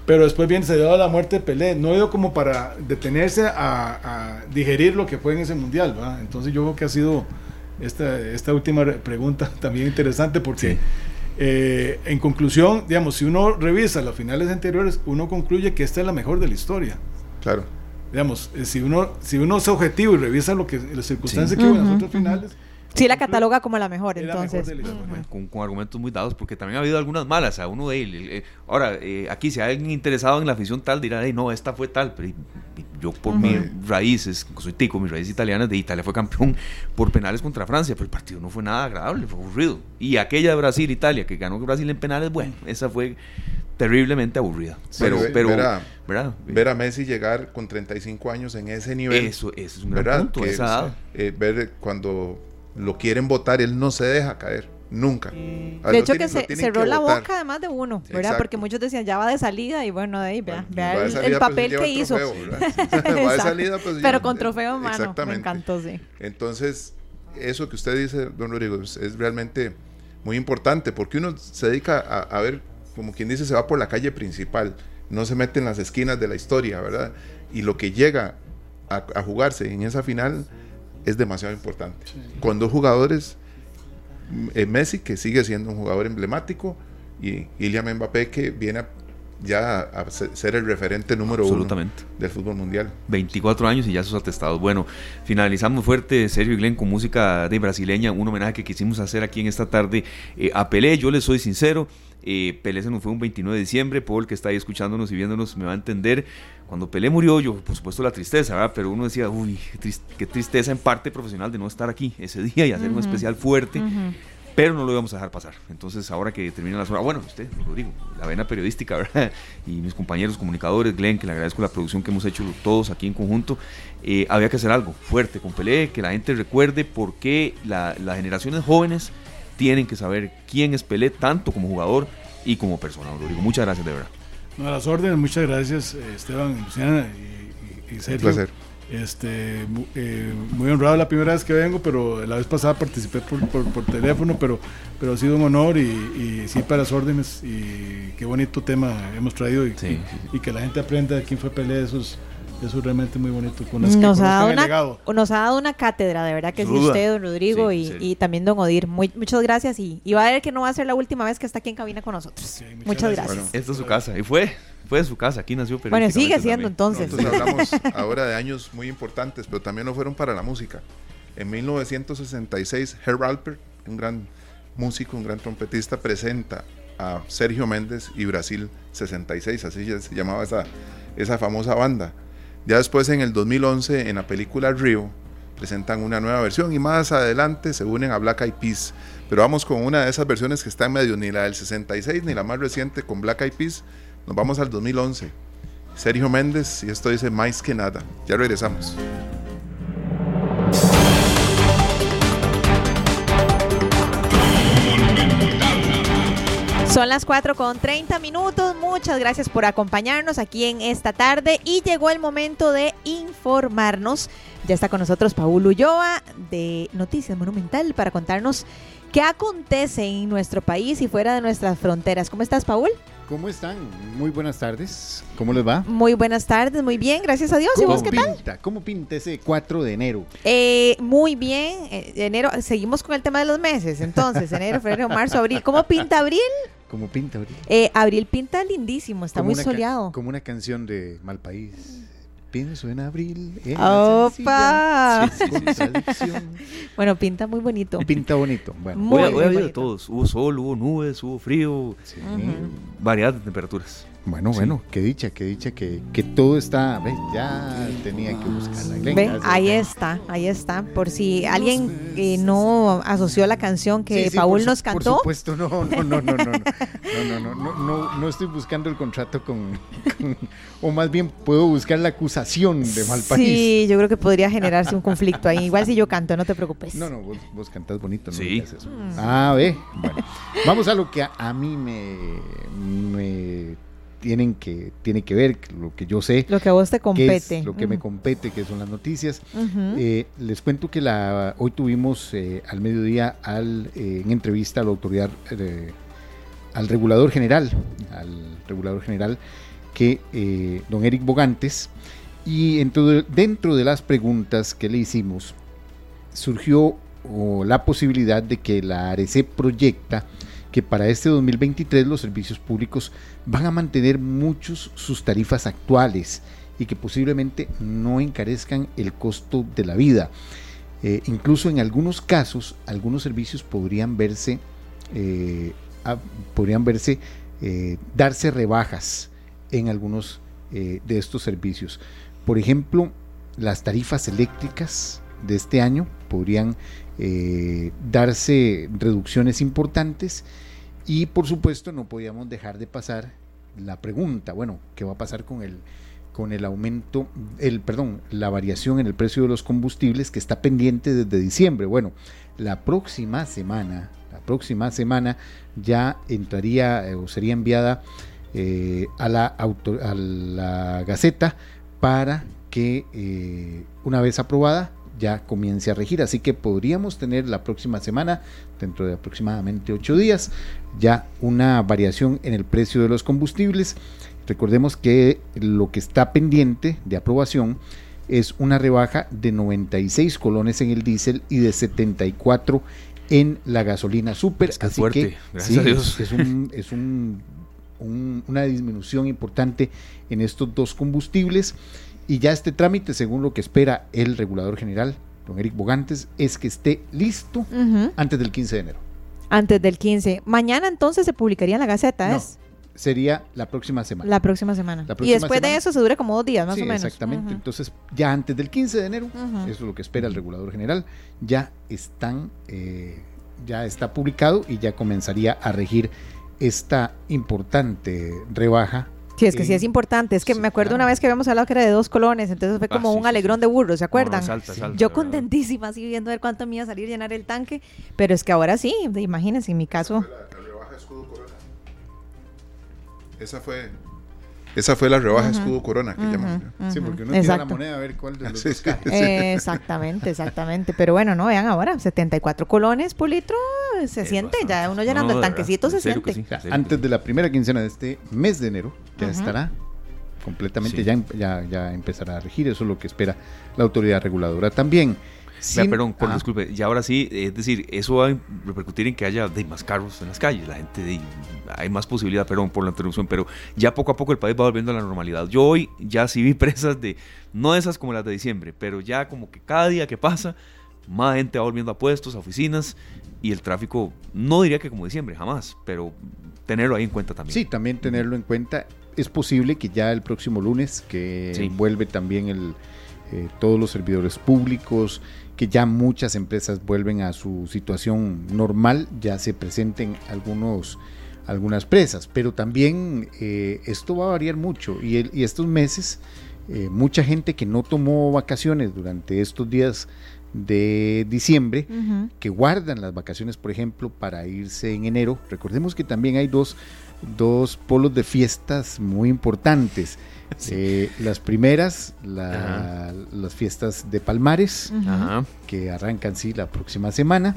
Pero después bien se dio la muerte de Pelé. No ha ido como para detenerse a, a digerir lo que fue en ese mundial. ¿verdad? Entonces yo creo que ha sido esta, esta última re- pregunta también interesante porque Sí. eh, en conclusión, digamos, si uno revisa las finales anteriores, uno concluye que esta es la mejor de la historia. Claro. Digamos, eh, si uno, si uno es objetivo y revisa lo que las circunstancias Sí. que hubo en las otras finales, Sí, la cataloga como la mejor, es la mejor entonces. la con, con argumentos muy dados, porque también ha habido algunas malas. A uno de ellos. eh, ahora, eh, aquí, si hay alguien interesado en la afición tal, dirá, "Ey, no, esta fue tal. Pero yo, por mis raíces, soy tico, mis raíces italianas, de Italia fue campeón por penales contra Francia, pero el partido no fue nada agradable, fue aburrido. Y aquella de Brasil-Italia, que ganó Brasil en penales, bueno, esa fue terriblemente aburrida. Pero, pero, ver a- ¿verdad? Ver a Messi llegar con 35 años en ese nivel. Eso, eso es un gran ¿verdad? punto, Que, esa edad. eh, ver cuando lo quieren votar, él no se deja caer. Nunca. De hecho, que se cerró la boca de más de uno, ¿verdad? Porque muchos decían, ya va de salida y bueno, de ahí, vea, vea el, pues, papel que hizo. va de salida, pues, Pero con trofeo en mano. Me encantó, sí. Entonces, eso que usted dice, don Rodrigo, es realmente muy importante porque uno se dedica a, ver, como quien dice, se va por la calle principal, no se mete en las esquinas de la historia, ¿verdad? Y lo que llega a, jugarse en esa final es demasiado importante. Con dos jugadores, eh, Messi, que sigue siendo un jugador emblemático, y Kylian Mbappé, que viene a ya a ser el referente número uno del fútbol mundial. 24 años y ya sus atestados. Bueno, finalizamos fuerte, Sergio y Glenn, con música de brasileña, un homenaje que quisimos hacer aquí en esta tarde eh, a Pelé. Yo les soy sincero, eh, Pelé se nos fue un 29 de diciembre, Paul que está ahí escuchándonos y viéndonos me va a entender. Cuando Pelé murió, yo, por supuesto, la tristeza, ¿verdad? Pero uno decía, uy, qué, tristeza en parte profesional de no estar aquí ese día y hacer un especial fuerte pero no lo íbamos a dejar pasar. Entonces, ahora que termina la zona, bueno, usted, lo digo, la vena periodística, ¿verdad? Y mis compañeros comunicadores, Glenn, que le agradezco la producción que hemos hecho todos aquí en conjunto, eh, había que hacer algo fuerte con Pelé, que la gente recuerde por qué las generaciones jóvenes tienen que saber quién es Pelé, tanto como jugador y como persona. digo, muchas gracias, de verdad. No, a las órdenes, muchas gracias, eh, Esteban, Luciana y, y, y Sergio. Un placer este, eh, muy honrado la primera vez que vengo, pero la vez pasada participé por, por, teléfono, pero, pero ha sido un honor y, y, sí para las órdenes y qué bonito tema hemos traído y, y, que la gente aprenda de quién fue Pelé, eso es, eso es realmente muy bonito. nos, ha dado una, nos ha dado una cátedra, de verdad que sí usted, don Rodrigo, y, también don Odir. muchas gracias y, va a ver que no va a ser la última vez que está aquí en cabina con nosotros. muchas, gracias. esta es su casa y fue fue de su casa, aquí nació Bueno, sigue siendo entonces. Nosotros hablamos ahora de años muy importantes, pero también lo fueron para la música. En 1966, Herb Alpert, un gran músico, un gran trompetista, presenta a Sergio Méndez y Brasil 66, así se llamaba esa, esa famosa banda. Ya después, en el 2011, en la película Rio, presentan una nueva versión y más adelante se unen a Black Eyed Peas. Pero vamos con una de esas versiones que está en medio, ni la del 66 ni la más reciente con Black Eyed Peas, nos vamos al 2011. Sergio Méndez y esto dice más que nada. Ya regresamos. Son las 4 con 30 minutos. Muchas gracias por acompañarnos aquí en esta tarde y llegó el momento de informarnos. Ya está con nosotros Paul Ulloa de Noticias Monumental para contarnos qué acontece en nuestro país y fuera de nuestras fronteras. ¿Cómo estás, Paul? ¿Cómo están? Muy buenas tardes. ¿Cómo les va? Muy buenas tardes, muy bien, gracias a Dios. ¿Y vos qué tal? ¿Cómo pinta ese 4 de enero? Eh, muy bien, eh, enero, seguimos con el tema de los meses, entonces, enero, febrero, marzo, abril. ¿Cómo pinta abril? ¿Cómo pinta abril? Eh, abril pinta lindísimo, está muy soleado. Como una canción de Malpaís. Pienso en abril. ¡Opa! bueno, pinta muy bonito. Pinta bonito. Bueno, muy, hoy, de todos. Hubo sol, hubo nubes, hubo frío, variedad de temperaturas. Bueno, bueno, qué dicha, qué dicha que, que todo está, ¿ves? ya tenía que buscarla. ¿Ve? Ahí está, ahí está. Por si alguien eh, no asoció la canción que Paul nos cantó. Por supuesto, no, no, no, no, no, no, no, no, no, no, no estoy buscando el contrato con, o más bien puedo buscar la acusación de mal país. Sí, yo creo que podría generarse un conflicto ahí. Igual si yo canto, no te preocupes. No, no, vos, vos cantás bonito, no sí. Eso. Ah, ve, bueno, vamos a lo que a, a mí me, me tienen que, tiene que ver, lo que yo sé. Lo que a vos te compete. lo que me compete, que son las noticias. Eh, les cuento que la, hoy tuvimos eh, al mediodía al, eh, en entrevista a la autoridad, al regulador general, al regulador general, que don Eric Bogantes, y dentro de, dentro de las preguntas que le hicimos, surgió la posibilidad de que la AREC proyecta que para este 2023 los servicios públicos van a mantener muchos sus tarifas actuales y que posiblemente no encarezcan el costo de la vida. Eh, incluso en algunos casos, algunos servicios podrían verse, eh, podrían verse, eh, darse rebajas en algunos de estos servicios. Por ejemplo, las tarifas eléctricas de este año podrían darse reducciones importantes y por supuesto no podíamos dejar de pasar la pregunta, bueno, ¿qué va a pasar con el, con el aumento, el perdón, la variación en el precio de los combustibles que está pendiente desde diciembre. Bueno, la próxima semana, la próxima semana ya entraría eh, o sería enviada eh, a, la a la Gaceta para que eh, una vez aprobada ya comience a regir. Así que podríamos tener la próxima semana, dentro de aproximadamente ocho días, ya una variación en el precio de los combustibles. Recordemos que lo que está pendiente de aprobación es una rebaja de 96 colones en el diésel y de 74 en la gasolina super. Así fuerte, que gracias a Dios. es, un, es un, una disminución importante en estos dos combustibles. Y ya este trámite, según lo que espera el regulador general, don Eric Bogantes, es que esté listo antes del 15 de enero. Antes del 15. Mañana entonces se publicaría en la Gaceta, ¿es? sería la próxima semana. La próxima semana. y después de eso se dura como dos días, más o menos. Exactamente. Entonces, ya antes del 15 de enero, eso es lo que espera el regulador general, ya están, eh, ya está publicado y ya comenzaría a regir esta importante rebaja Sí, es que sí es importante. Es que me acuerdo una vez que habíamos hablado que era de dos colones, entonces fue ah, como un alegrón de burro, ¿se acuerdan? Yo contentísima así viendo a ver cuánto me iba a salir llenar el tanque, pero es que ahora sí, imagínense, en mi caso... Esa fue esa fue la rebaja escudo corona que llaman. Sí, porque uno tira la moneda a ver cuál de los dos Exactamente, exactamente. Pero bueno, no, vean ahora, 74 colones por litro, se siente, ya uno llenando el tanquecito se siente. Antes de la primera quincena de este mes de enero, ya estará completamente, ya, ya, ya empezará a regir, eso es lo que espera la autoridad reguladora también perdón, por disculpe, y ahora sí, es decir, eso va a repercutir en que haya de más carros en las calles, la gente, de, hay más posibilidad, perdón por la interrupción, pero ya poco a poco el país va volviendo a la normalidad. Yo hoy ya sí vi presas de, no esas como las de diciembre, pero ya como que cada día que pasa, más gente va volviendo a puestos, a oficinas, y el tráfico, no diría que como diciembre, jamás, pero tenerlo ahí en cuenta también. Sí, también tenerlo en cuenta. Es posible que ya el próximo lunes, que vuelve también el, eh, todos los servidores públicos, que ya muchas empresas vuelven a su situación normal, ya se presenten algunos algunas presas, pero también eh, esto va a variar mucho y, y estos meses eh, mucha gente que no tomó vacaciones durante estos días de diciembre, que guardan las vacaciones, por ejemplo, para irse en enero. Recordemos que también hay dos, dos polos de fiestas muy importantes. Eh, las primeras, las fiestas de Palmares, que arrancan sí la próxima semana,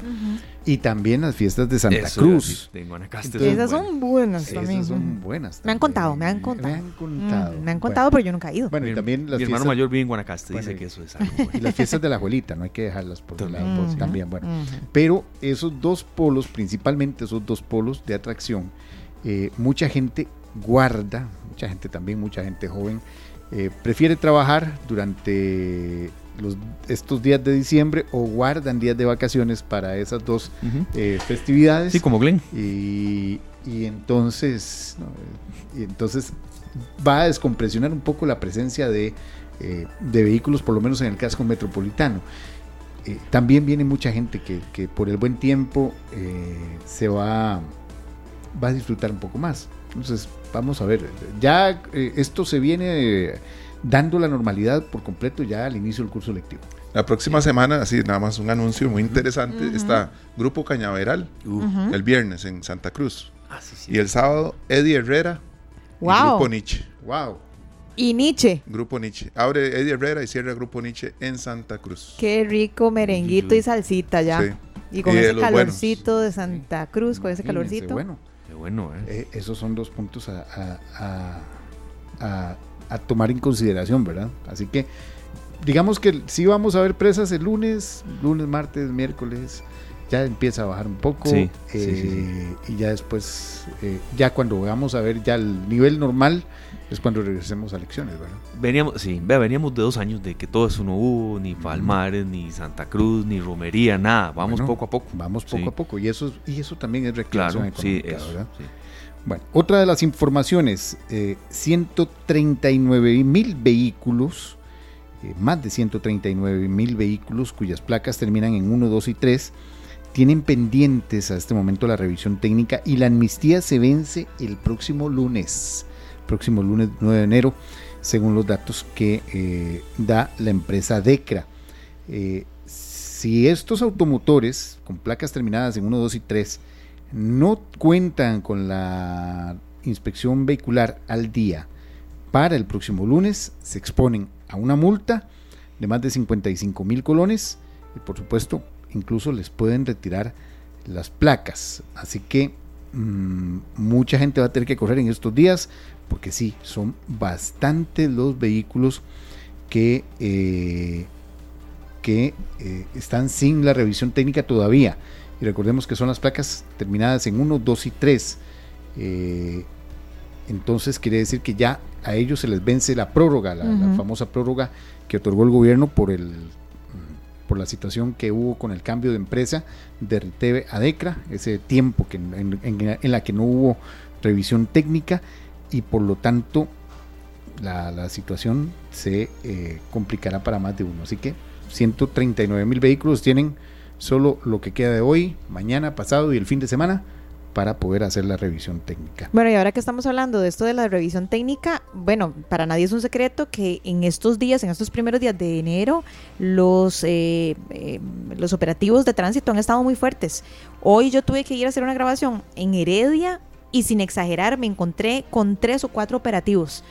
y también las fiestas de Santa Cruz. esas son buenas también. Esas son buenas. Me han contado, me han contado. Me han contado. me han contado, pero yo nunca he ido. Bueno, y también las mi hermano mayor vive en Guanacaste, dice que eso es algo. Y las fiestas de la abuelita, no hay que dejarlas por el lado, también, bueno. Pero esos dos polos, principalmente esos dos polos de atracción, eh, mucha gente guarda, mucha gente también, mucha gente joven, eh, prefiere trabajar durante los, estos días de diciembre o guardan días de vacaciones para esas dos eh, festividades. Sí, como Glenn. Y, entonces, y entonces va a descompresionar un poco la presencia de, eh, de vehículos, por lo menos en el casco metropolitano. también viene mucha gente que, que por el buen tiempo se va, va a disfrutar un poco más. Entonces, vamos a ver, ya eh, esto se viene dando la normalidad por completo ya al inicio del curso lectivo. La próxima semana, así nada más un anuncio muy interesante, está Grupo Cañaveral el viernes en Santa Cruz. Ah, y el sábado Eddie Herrera y Grupo Nietzsche. Wow. Y Nietzsche. Grupo Nietzsche. Abre Eddie Herrera y cierra Grupo Nietzsche en Santa Cruz. Qué rico merenguito y salsita ya. Y con ese calorcito de Santa Cruz, con ese calorcito. Bueno bueno, ¿eh? Eh, esos son dos puntos a, a, tomar en consideración, ¿verdad? Así que digamos que sí vamos a ver presas el lunes, lunes, martes, miércoles, ya empieza a bajar un poco eh, y ya después, ya cuando vamos a ver ya el nivel normal es cuando regresemos a elecciones, ¿verdad? Veníamos, sí, veníamos de dos años de que todo eso no hubo, ni Palmares, ni Santa Cruz, ni Romería, nada, vamos poco a poco. Vamos poco a poco y eso, y eso también es reclamación económica, ¿verdad? Bueno, otra de las informaciones, 139 mil vehículos, más de 139 mil vehículos cuyas placas terminan en 1, 2 y 3, tienen pendientes a este momento la revisión técnica y la amnistía se vence el próximo lunes. Próximo lunes 9 de enero según los datos que eh, da la empresa DECRA. Eh, si estos automotores con placas terminadas en 1, 2 y 3 no cuentan con la inspección vehicular al día para el próximo lunes, se exponen a una multa de más de 55 mil colones y por supuesto incluso les pueden retirar las placas. Así que mmm, mucha gente va a tener que correr en estos días porque sí, son bastantes los vehículos que, eh, que eh, están sin la revisión técnica todavía. Y recordemos que son las placas terminadas en 1, 2 y 3. Eh, entonces quiere decir que ya a ellos se les vence la prórroga, la, uh -huh. la famosa prórroga que otorgó el gobierno por el por la situación que hubo con el cambio de empresa de Riteve a DECRA, ese tiempo que en, en, en la que no hubo revisión técnica y por lo tanto la, situación se eh, complicará para más de uno. Así que 139 mil vehículos tienen solo lo que queda de hoy, mañana, pasado y el fin de semana para poder hacer la revisión técnica. Bueno, y ahora que estamos hablando de esto de la revisión técnica, bueno, para nadie es un secreto que en estos días, en estos primeros días de enero, los, eh, eh, los operativos de tránsito han estado muy fuertes. Hoy yo tuve que ir a hacer una grabación en Heredia y sin exagerar me encontré con tres o cuatro operativos.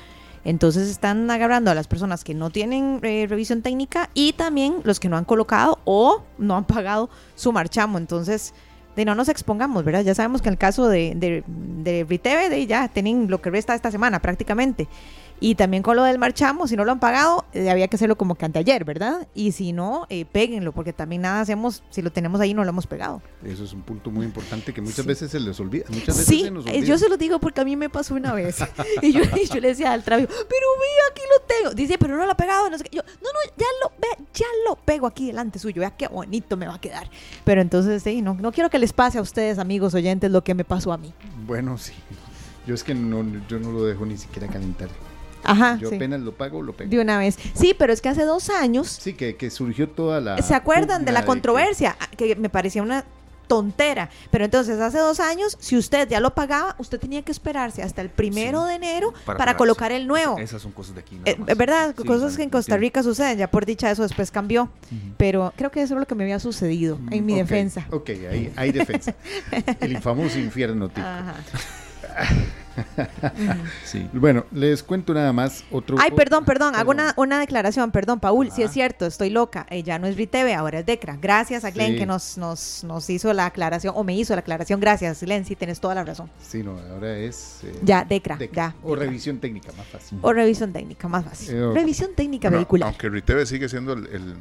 Entonces están agarrando a las personas que no tienen eh, revisión técnica y también los que no han colocado o no han pagado su marchamo. Entonces, de no nos expongamos, ¿verdad? Ya sabemos que en el caso de, de, de Riteve, ya tienen lo que resta esta semana prácticamente. Y también con lo del marchamo, si no lo han pagado, eh, había que hacerlo como que anteayer, ¿verdad? Y si no, eh, péguenlo, porque también nada hacemos, si lo tenemos ahí, no lo hemos pegado. Eso es un punto muy importante que muchas sí. veces se les olvida. Muchas veces sí, se nos olvida. yo se lo digo porque a mí me pasó una vez. y, yo, y yo, le decía al travio, pero ve, aquí lo tengo. Dice, pero no lo ha pegado. No sé qué. Yo, no, no, ya lo, ve, ya lo pego aquí delante suyo. Vea qué bonito me va a quedar. Pero entonces, sí, no, no quiero que les pase a ustedes, amigos oyentes, lo que me pasó a mí. Bueno, sí. Yo es que no, yo no lo dejo ni siquiera calentar. Ajá, Yo sí. apenas lo pago, lo pego. De una vez. Sí, pero es que hace dos años. Sí, que, que surgió toda la. ¿Se acuerdan de la controversia? De que... que... me parecía una tontera. Pero entonces, hace dos años, si usted ya lo pagaba, usted tenía que esperarse hasta el primero sí. de enero para, para colocar el nuevo. Esas son cosas de aquí. Es eh, verdad, sí, cosas que en Costa Rica sí. suceden. Ya por dicha eso después cambió. Uh -huh. Pero creo que eso es lo que me había sucedido en mi defensa. Ok, ahí hay defensa. el infamoso infierno tipo. Ajá. sí. Bueno, les cuento nada más otro. Ay, perdón, perdón, perdón. hago una, una, declaración, perdón, Paul, si sí es cierto, estoy loca, eh, ya no es Riteve, ahora es Decra. Gracias a Glenn sí. que nos, nos, nos hizo la aclaración, o me hizo la aclaración, gracias, Glenn, sí tienes toda la razón. Sí, no, ahora es. Eh, ya, Decra, Decra, ya. O revisión técnica, más fácil. O revisión técnica, más fácil. Eh, revisión técnica bueno, vehicular. Aunque Riteve sigue siendo el, el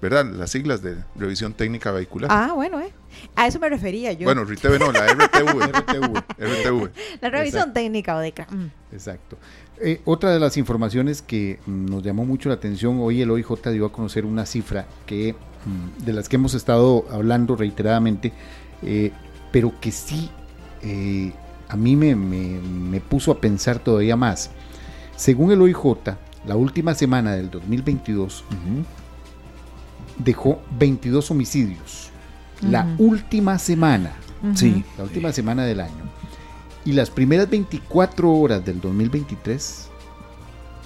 ¿verdad? Las siglas de revisión técnica vehicular. Ah, bueno, eh. A eso me refería yo. Bueno, RTV no, la RTV, RTV, RTV. La revisión Exacto. técnica o DECRA. Mm. Exacto. Eh, otra de las informaciones que mm, nos llamó mucho la atención, hoy el OIJ dio a conocer una cifra que mm, de las que hemos estado hablando reiteradamente, eh, pero que sí eh, a mí me, me, me puso a pensar todavía más. Según el OIJ, la última semana del 2022 uh -huh dejó 22 homicidios. Uh -huh. La última semana. Uh -huh. Sí. La última semana del año. Y las primeras 24 horas del 2023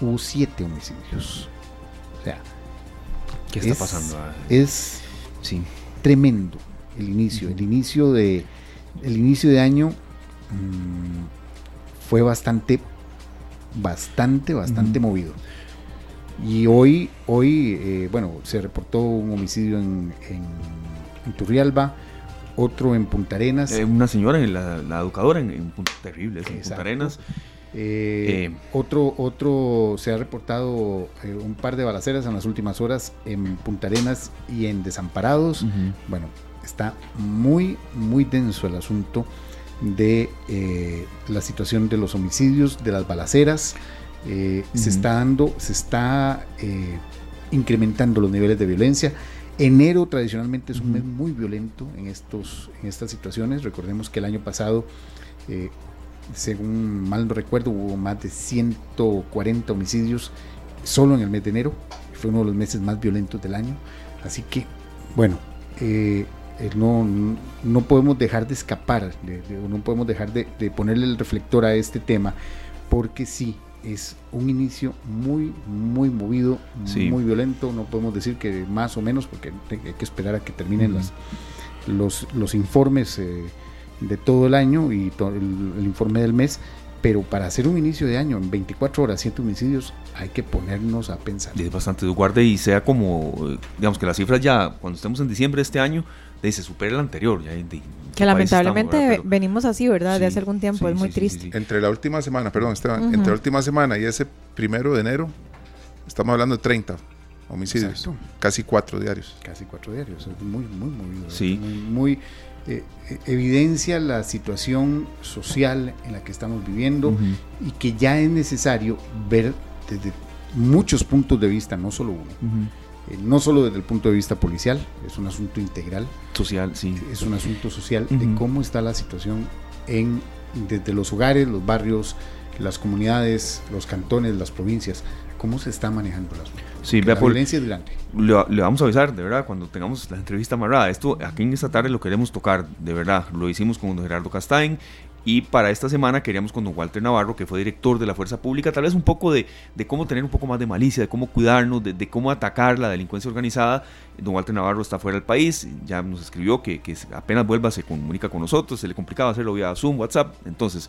hubo 7 homicidios. O sea. ¿Qué está es, pasando? Es sí. tremendo el inicio. Uh -huh. El inicio de. El inicio de año mmm, fue bastante. Bastante, bastante movido. Y hoy, hoy eh, bueno, se reportó un homicidio en, en, en Turrialba, otro en Punta Arenas. Eh, una señora, la, la educadora, en, en terrible, en Punta Arenas. Eh, otro, otro se ha reportado un par de balaceras en las últimas horas en Punta Arenas y en Desamparados. Uh -huh. Bueno, está muy, muy denso el asunto de la situación de los homicidios, de las balaceras. Eh, uh -huh. se está dando, se está eh, incrementando los niveles de violencia. Enero tradicionalmente es un mes muy violento en, estos, en estas situaciones. Recordemos que el año pasado, eh, según mal no recuerdo, hubo más de 140 homicidios solo en el mes de enero. Fue uno de los meses más violentos del año. Así que, bueno, eh, no, no, podemos dejar de escapar, de, de, no podemos dejar de, de ponerle el reflector a este tema, porque sí, es un inicio muy, muy movido, Sí. muy violento. No podemos decir que más o menos, porque hay que esperar a que terminen las, los, los informes eh, de todo el año y el, el informe del mes. Pero para hacer un inicio de año en 24 horas, 7 homicidios, hay que ponernos a pensar. Y es bastante guarde y sea como, digamos que las cifras ya, cuando estemos en diciembre de este año, de, se supera el anterior. Ya, de- Que lamentablemente estamos. Pero- venimos así, ¿verdad? Sí, de hace algún tiempo, sí, es muy sí, sí, triste. sí, Entre la última semana, perdón, Esteban, Ujú. entre la última semana y ese primero de enero, estamos hablando de 30 homicidios, Exacto. casi cuatro diarios. Casi cuatro diarios, es muy, muy movido. Sí. Muy, muy, eh, eh, evidencia la situación social en la que estamos viviendo Ujú. y que ya es necesario ver desde muchos puntos de vista, no solo uno. Ujú. Eh, no solo desde el punto de vista policial, es un asunto integral, Social, sí. es un asunto social de cómo está la situación en desde los hogares, los barrios, las comunidades, los cantones, las provincias, cómo se está manejando el asunto. Sí, la Paul, violencia es grande. le, le vamos a avisar, de verdad, cuando tengamos la entrevista amarrada. Esto aquí en esta tarde lo queremos tocar, de verdad. Lo hicimos con don Gerardo Castain. Y para esta semana queríamos con don Walter Navarro, que fue director de la Fuerza Pública, tal vez un poco de, de cómo tener un poco más de malicia, de cómo cuidarnos, de, de cómo atacar la delincuencia organizada. Don Walter Navarro está fuera del país, ya nos escribió que, que apenas vuelva se comunica con nosotros, se le complicaba hacerlo vía Zoom, WhatsApp. Entonces,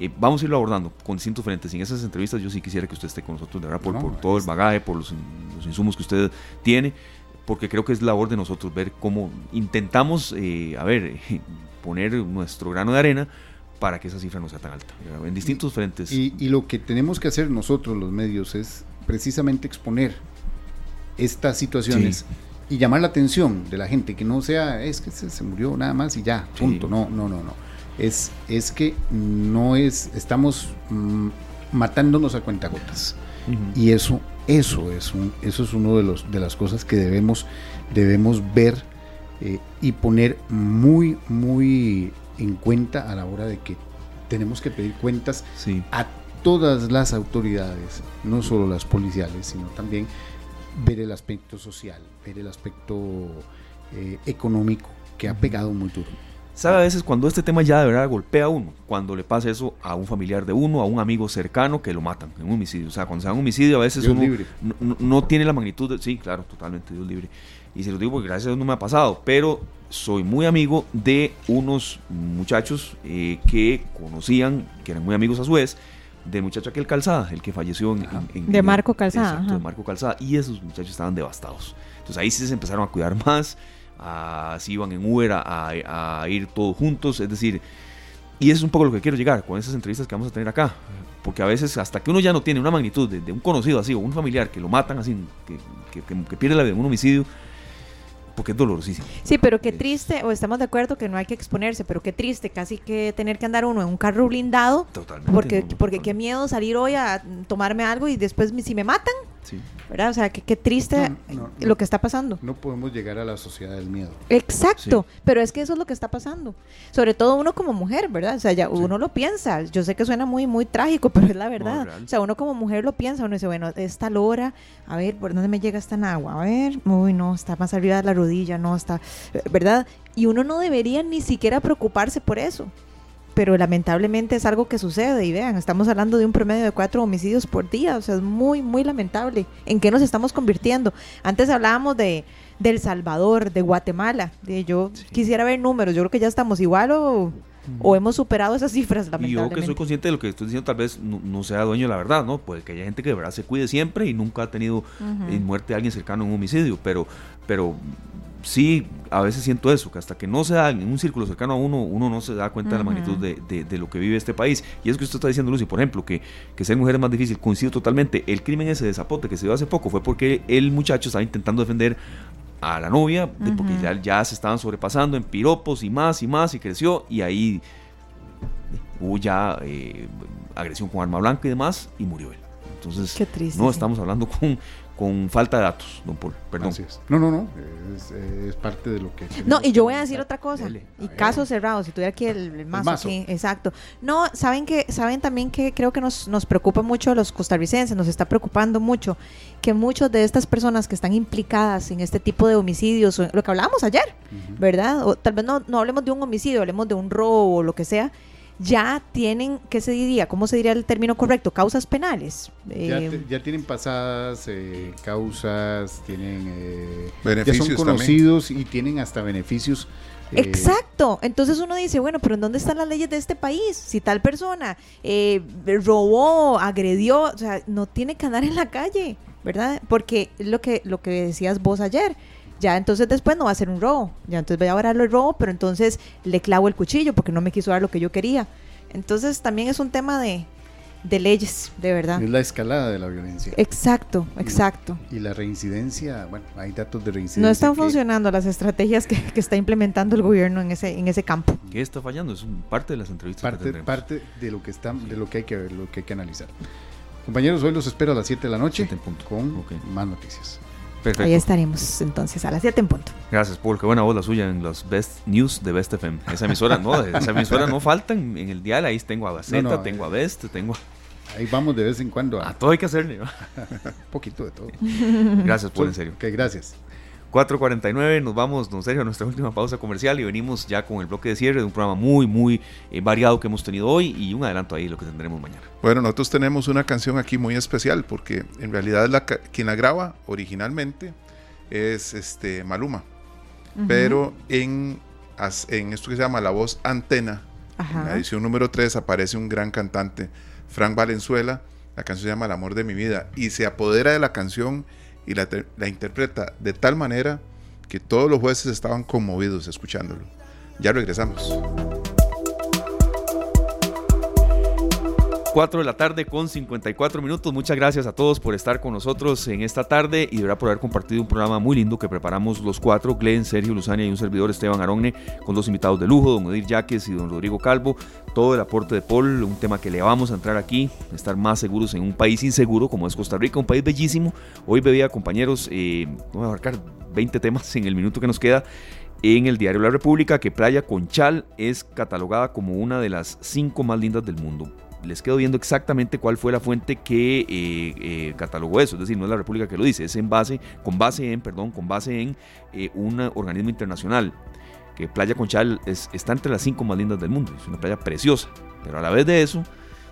eh, vamos a irlo abordando con distintos frentes. Y en esas entrevistas yo sí quisiera que usted esté con nosotros, de verdad, por, No, por todo el bagaje, por los, los insumos que usted tiene, porque creo que es labor de nosotros ver cómo intentamos, eh, a ver, poner nuestro grano de arena para que esa cifra no sea tan alta, ¿verdad? en distintos frentes. Y, y lo que tenemos que hacer nosotros los medios es precisamente exponer estas situaciones y llamar la atención de la gente, que no sea, es que se, se murió nada más y ya, Sí. punto. No, no, no, no. Es, es que no es, estamos mm, matándonos a cuentagotas. Ujú. Y eso, eso es un, eso es uno de los de las cosas que debemos, debemos ver eh, y poner muy, muy en cuenta a la hora de que tenemos que pedir cuentas Sí. a todas las autoridades, no solo las policiales, sino también ver el aspecto social, ver el aspecto eh, económico que ha pegado muy duro. ¿Sabe a veces cuando este tema ya de verdad golpea a uno? Cuando le pasa eso a un familiar de uno, a un amigo cercano que lo matan en un homicidio. O sea, cuando se da un homicidio a veces Dios uno libre. no, no- tiene la magnitud de... Sí, claro, totalmente, Dios libre. Y se lo digo porque gracias a Dios no me ha pasado, pero soy muy amigo de unos muchachos eh, que conocían, que eran muy amigos a su vez, del muchacho aquel Calzada, el que falleció en... en- en- De en- Marco Calzada, Exacto, ajá. de Marco Calzada. Y esos muchachos estaban devastados. Entonces ahí sí se empezaron a cuidar más, así iban en Uber a, a- a ir todos juntos, es decir, y eso es un poco lo que quiero llegar con esas entrevistas que vamos a tener acá, porque a veces hasta que uno ya no tiene una magnitud de, de un conocido así o un familiar que lo matan así, que, que- que- que pierde la vida en un homicidio, porque es dolorosísimo. Sí, pero qué triste, o estamos de acuerdo que no hay que exponerse, pero qué triste casi que tener que andar uno en un carro blindado, Totalmente. porque, no, no, porque qué miedo salir hoy a tomarme algo y después si me matan, sí. ¿verdad? O sea, que qué triste No, no, no. lo que está pasando. No podemos llegar a la sociedad del miedo. Exacto, pero es que eso es lo que está pasando. Sobre todo uno como mujer, ¿verdad? O sea, ya uno lo piensa. Yo sé que suena muy, muy trágico, pero es la verdad. o sea, uno como mujer lo piensa, uno dice, bueno, esta lora, a ver, ¿por dónde me llega esta agua? A ver, uy, no, está más arriba de la rodilla, no, está, ¿verdad? Y uno no debería ni siquiera preocuparse por eso. Pero lamentablemente es algo que sucede y vean, estamos hablando de un promedio de cuatro homicidios por día, o sea, es muy, muy lamentable. ¿En qué nos estamos convirtiendo? Antes hablábamos de, de El Salvador, de Guatemala, de yo quisiera ver números, yo creo que ya estamos igual o, o hemos superado esas cifras, Y yo lamentablemente. que soy consciente de lo que estoy diciendo, tal vez no, no sea dueño de la verdad, ¿no? Puede que haya gente que de verdad se cuide siempre y nunca ha tenido eh, muerte de alguien cercano en un homicidio, pero, pero sí, a veces siento eso, que hasta que no se da en un círculo cercano a uno, uno no se da cuenta de la magnitud de, de- de lo que vive este país. Y es que usted está diciendo, Lucy, por ejemplo, que, que ser mujer es más difícil, coincido totalmente. El crimen ese de Zapote que se dio hace poco fue porque el muchacho estaba intentando defender a la novia, de- porque ya, ya se estaban sobrepasando en piropos y más y más y creció y ahí hubo ya eh, agresión con arma blanca y demás y murió él. Entonces, Qué triste, no sí. estamos hablando con, con falta de datos, don Paul. Perdón. Así es. No, no, no. Es, es parte de lo que. No, y yo voy a decir otra cosa. Dele. Y caso cerrado, si tuviera aquí el, el mazo, mazo. aquí, exacto. No, saben que, saben también que creo que nos, nos preocupa mucho a los costarricenses, nos está preocupando mucho que muchas de estas personas que están implicadas en este tipo de homicidios, lo que hablábamos ayer, ¿verdad? O tal vez no, no hablemos de un homicidio, hablemos de un robo o lo que sea, ya tienen, ¿qué se diría? ¿Cómo se diría el término correcto? Causas penales. Ya, Eh, te- ya tienen pasadas eh, causas, tienen eh, Beneficios ya son también. conocidos y tienen hasta beneficios. eh, Exacto. Entonces uno dice, bueno, pero ¿en dónde están las leyes de este país? Si tal persona eh, robó, agredió, o sea, no tiene que andar en la calle, ¿verdad? Porque es lo que, lo que decías vos ayer. Ya entonces después no va a ser un robo. Ya entonces voy a darlo el robo, pero entonces le clavo el cuchillo porque no me quiso dar lo que yo quería. Entonces también es un tema de, de leyes, de verdad. Es la escalada de la violencia. Exacto, exacto. Y la reincidencia, bueno, hay datos de reincidencia. No están que- funcionando las estrategias que, que está implementando el gobierno en ese, en ese campo. ¿Qué está fallando? Es un- parte de las entrevistas que parte, tendremos. parte de lo que está, de lo que hay que ver, lo que hay que analizar. Compañeros, hoy los espero a las 7 de la noche con más noticias. Perfecto. Ahí estaremos entonces a las 7 en punto. Gracias, Paul. Qué buena voz la suya en los Best News de Best FM. Esa emisora no, esa emisora no falta en, el dial. Ahí tengo a Gaceta, No, no, tengo a Best, tengo Ahí vamos de vez en cuando a, a todo hay que hacerle. ¿no? un poquito de todo. Gracias, Paul, en serio. Ok, gracias. 4.49, nos vamos, don Sergio, a nuestra última pausa comercial y venimos ya con el bloque de cierre de un programa muy, muy eh, variado que hemos tenido hoy y un adelanto ahí de lo que tendremos mañana. Bueno, nosotros tenemos una canción aquí muy especial porque en realidad la, quien la graba originalmente es este Maluma, pero en, en esto que se llama La Voz Antena, en la edición número 3 aparece un gran cantante, Frank Valenzuela, la canción se llama El amor de mi vida y se apodera de la canción y la, la interpreta de tal manera que todos los jueces estaban conmovidos escuchándolo. Ya regresamos. 4 de la tarde con 54 minutos. Muchas gracias a todos por estar con nosotros en esta tarde y de verdad por haber compartido un programa muy lindo que preparamos los cuatro, Glenn, Sergio Luzania y un servidor Esteban Aronne, con dos invitados de lujo, don Odir Yaques y don Rodrigo Calvo. Todo el aporte de Paul, un tema que le vamos a entrar aquí, estar más seguros en un país inseguro como es Costa Rica, un país bellísimo. Hoy bebía, compañeros, eh, vamos a abarcar 20 temas en el minuto que nos queda en el diario La República que Playa Conchal es catalogada como una de las cinco más lindas del mundo. Les quedo viendo exactamente cuál fue la fuente que eh, eh, catalogó eso, es decir, no es la República que lo dice, es en base, con base en, perdón, con base en eh, un organismo internacional que Playa Conchal es- está entre las cinco más lindas del mundo, es una playa preciosa, pero a la vez de eso,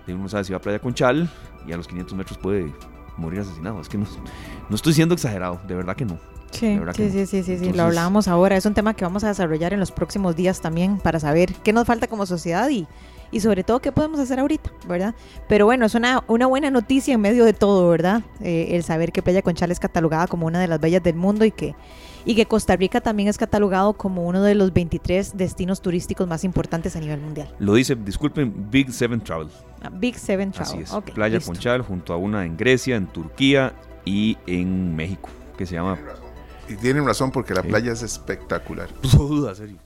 uno no sabe si va a Playa Conchal y a los 500 metros puede morir asesinado, es que no, no estoy siendo exagerado, de verdad que no. Sí, sí, sí, sí, sí, sí, Entonces- lo hablábamos ahora. Es un tema que vamos a desarrollar en los próximos días también para saber qué nos falta como sociedad y, y sobre todo qué podemos hacer ahorita, ¿verdad? Pero bueno, es una, una buena noticia en medio de todo, ¿verdad? Eh, el saber que Playa Conchal es catalogada como una de las bellas del mundo y que, y que Costa Rica también es catalogado como uno de los 23 destinos turísticos más importantes a nivel mundial. Lo dice, disculpen, Big Seven Travel. Ah, Big Seven Travel. Así es. Playa listo. Conchal junto a una en Grecia, en Turquía y en México, que se llama... Y tienen razón porque la Sí. playa es espectacular. No duda, serio.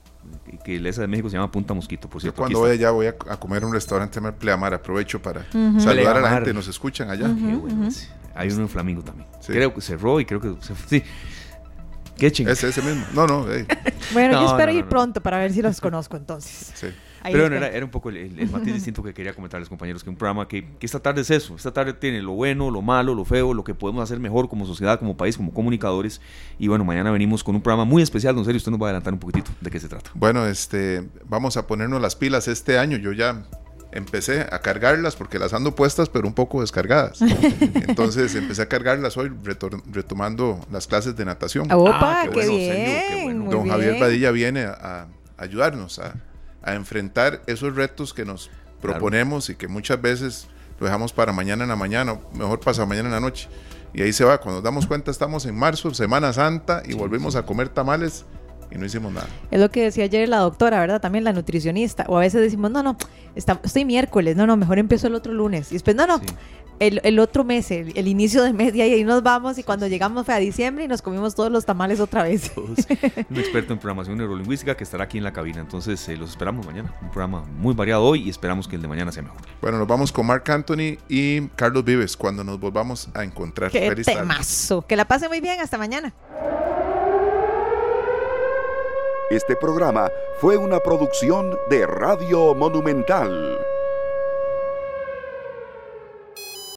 Que esa de México se llama Punta Mosquito, por Yo cierto. cuando aquí vaya está. allá voy a, a comer en un restaurante en Pleamar. Aprovecho para saludar a la gente. Nos escuchan allá. Qué bueno ese. Hay uno en Flamingo también. Sí. Creo que cerró y creo que se Sí. Qué chingada. Ese, ese mismo. No, no. Bueno, No, yo espero no, no, ir no. pronto para ver si los conozco entonces. Sí. Ahí Pero bueno, era, era un poco el, el- el matiz distinto que quería comentarles, compañeros, que un programa que, que esta tarde es eso. Esta tarde tiene lo bueno, lo malo, lo feo, lo que podemos hacer mejor como sociedad, como país, como comunicadores. Y bueno, mañana venimos con un programa muy especial. Don Sergio, usted nos va a adelantar un poquitito de qué se trata. Bueno, este, vamos a ponernos las pilas este año. Yo ya empecé a cargarlas porque las ando puestas, pero un poco descargadas. Entonces empecé a cargarlas hoy, retomando las clases de natación. Opa, Ah, qué qué, bueno, bien. Sergio, qué bueno. Don Javier. Badilla viene a, a ayudarnos a, a enfrentar esos retos que nos proponemos y que muchas veces lo dejamos para mañana en la mañana, o mejor pasado mañana en la noche. Y ahí se va. Cuando nos damos cuenta, estamos en marzo, Semana Santa, y volvimos a comer tamales y no hicimos nada. Es lo que decía ayer la doctora, ¿verdad? También la nutricionista. O a veces decimos, no, no, está- estoy miércoles, no, no, mejor empiezo el otro lunes. Y después, no, no, Sí. El, el otro mes, el, el inicio de mes, y ahí nos vamos. Y cuando llegamos fue a diciembre y nos comimos todos los tamales otra vez. Un experto en programación neurolingüística que estará aquí en la cabina. Entonces, eh, los esperamos mañana. Un programa muy variado hoy y esperamos que el de mañana sea mejor. Bueno, nos vamos con Mark Anthony y Carlos Vives cuando nos volvamos a encontrar. ¡Qué Feliz tarde. temazo! Que la pasen muy bien. Hasta mañana. Este programa fue una producción de Radio Monumental.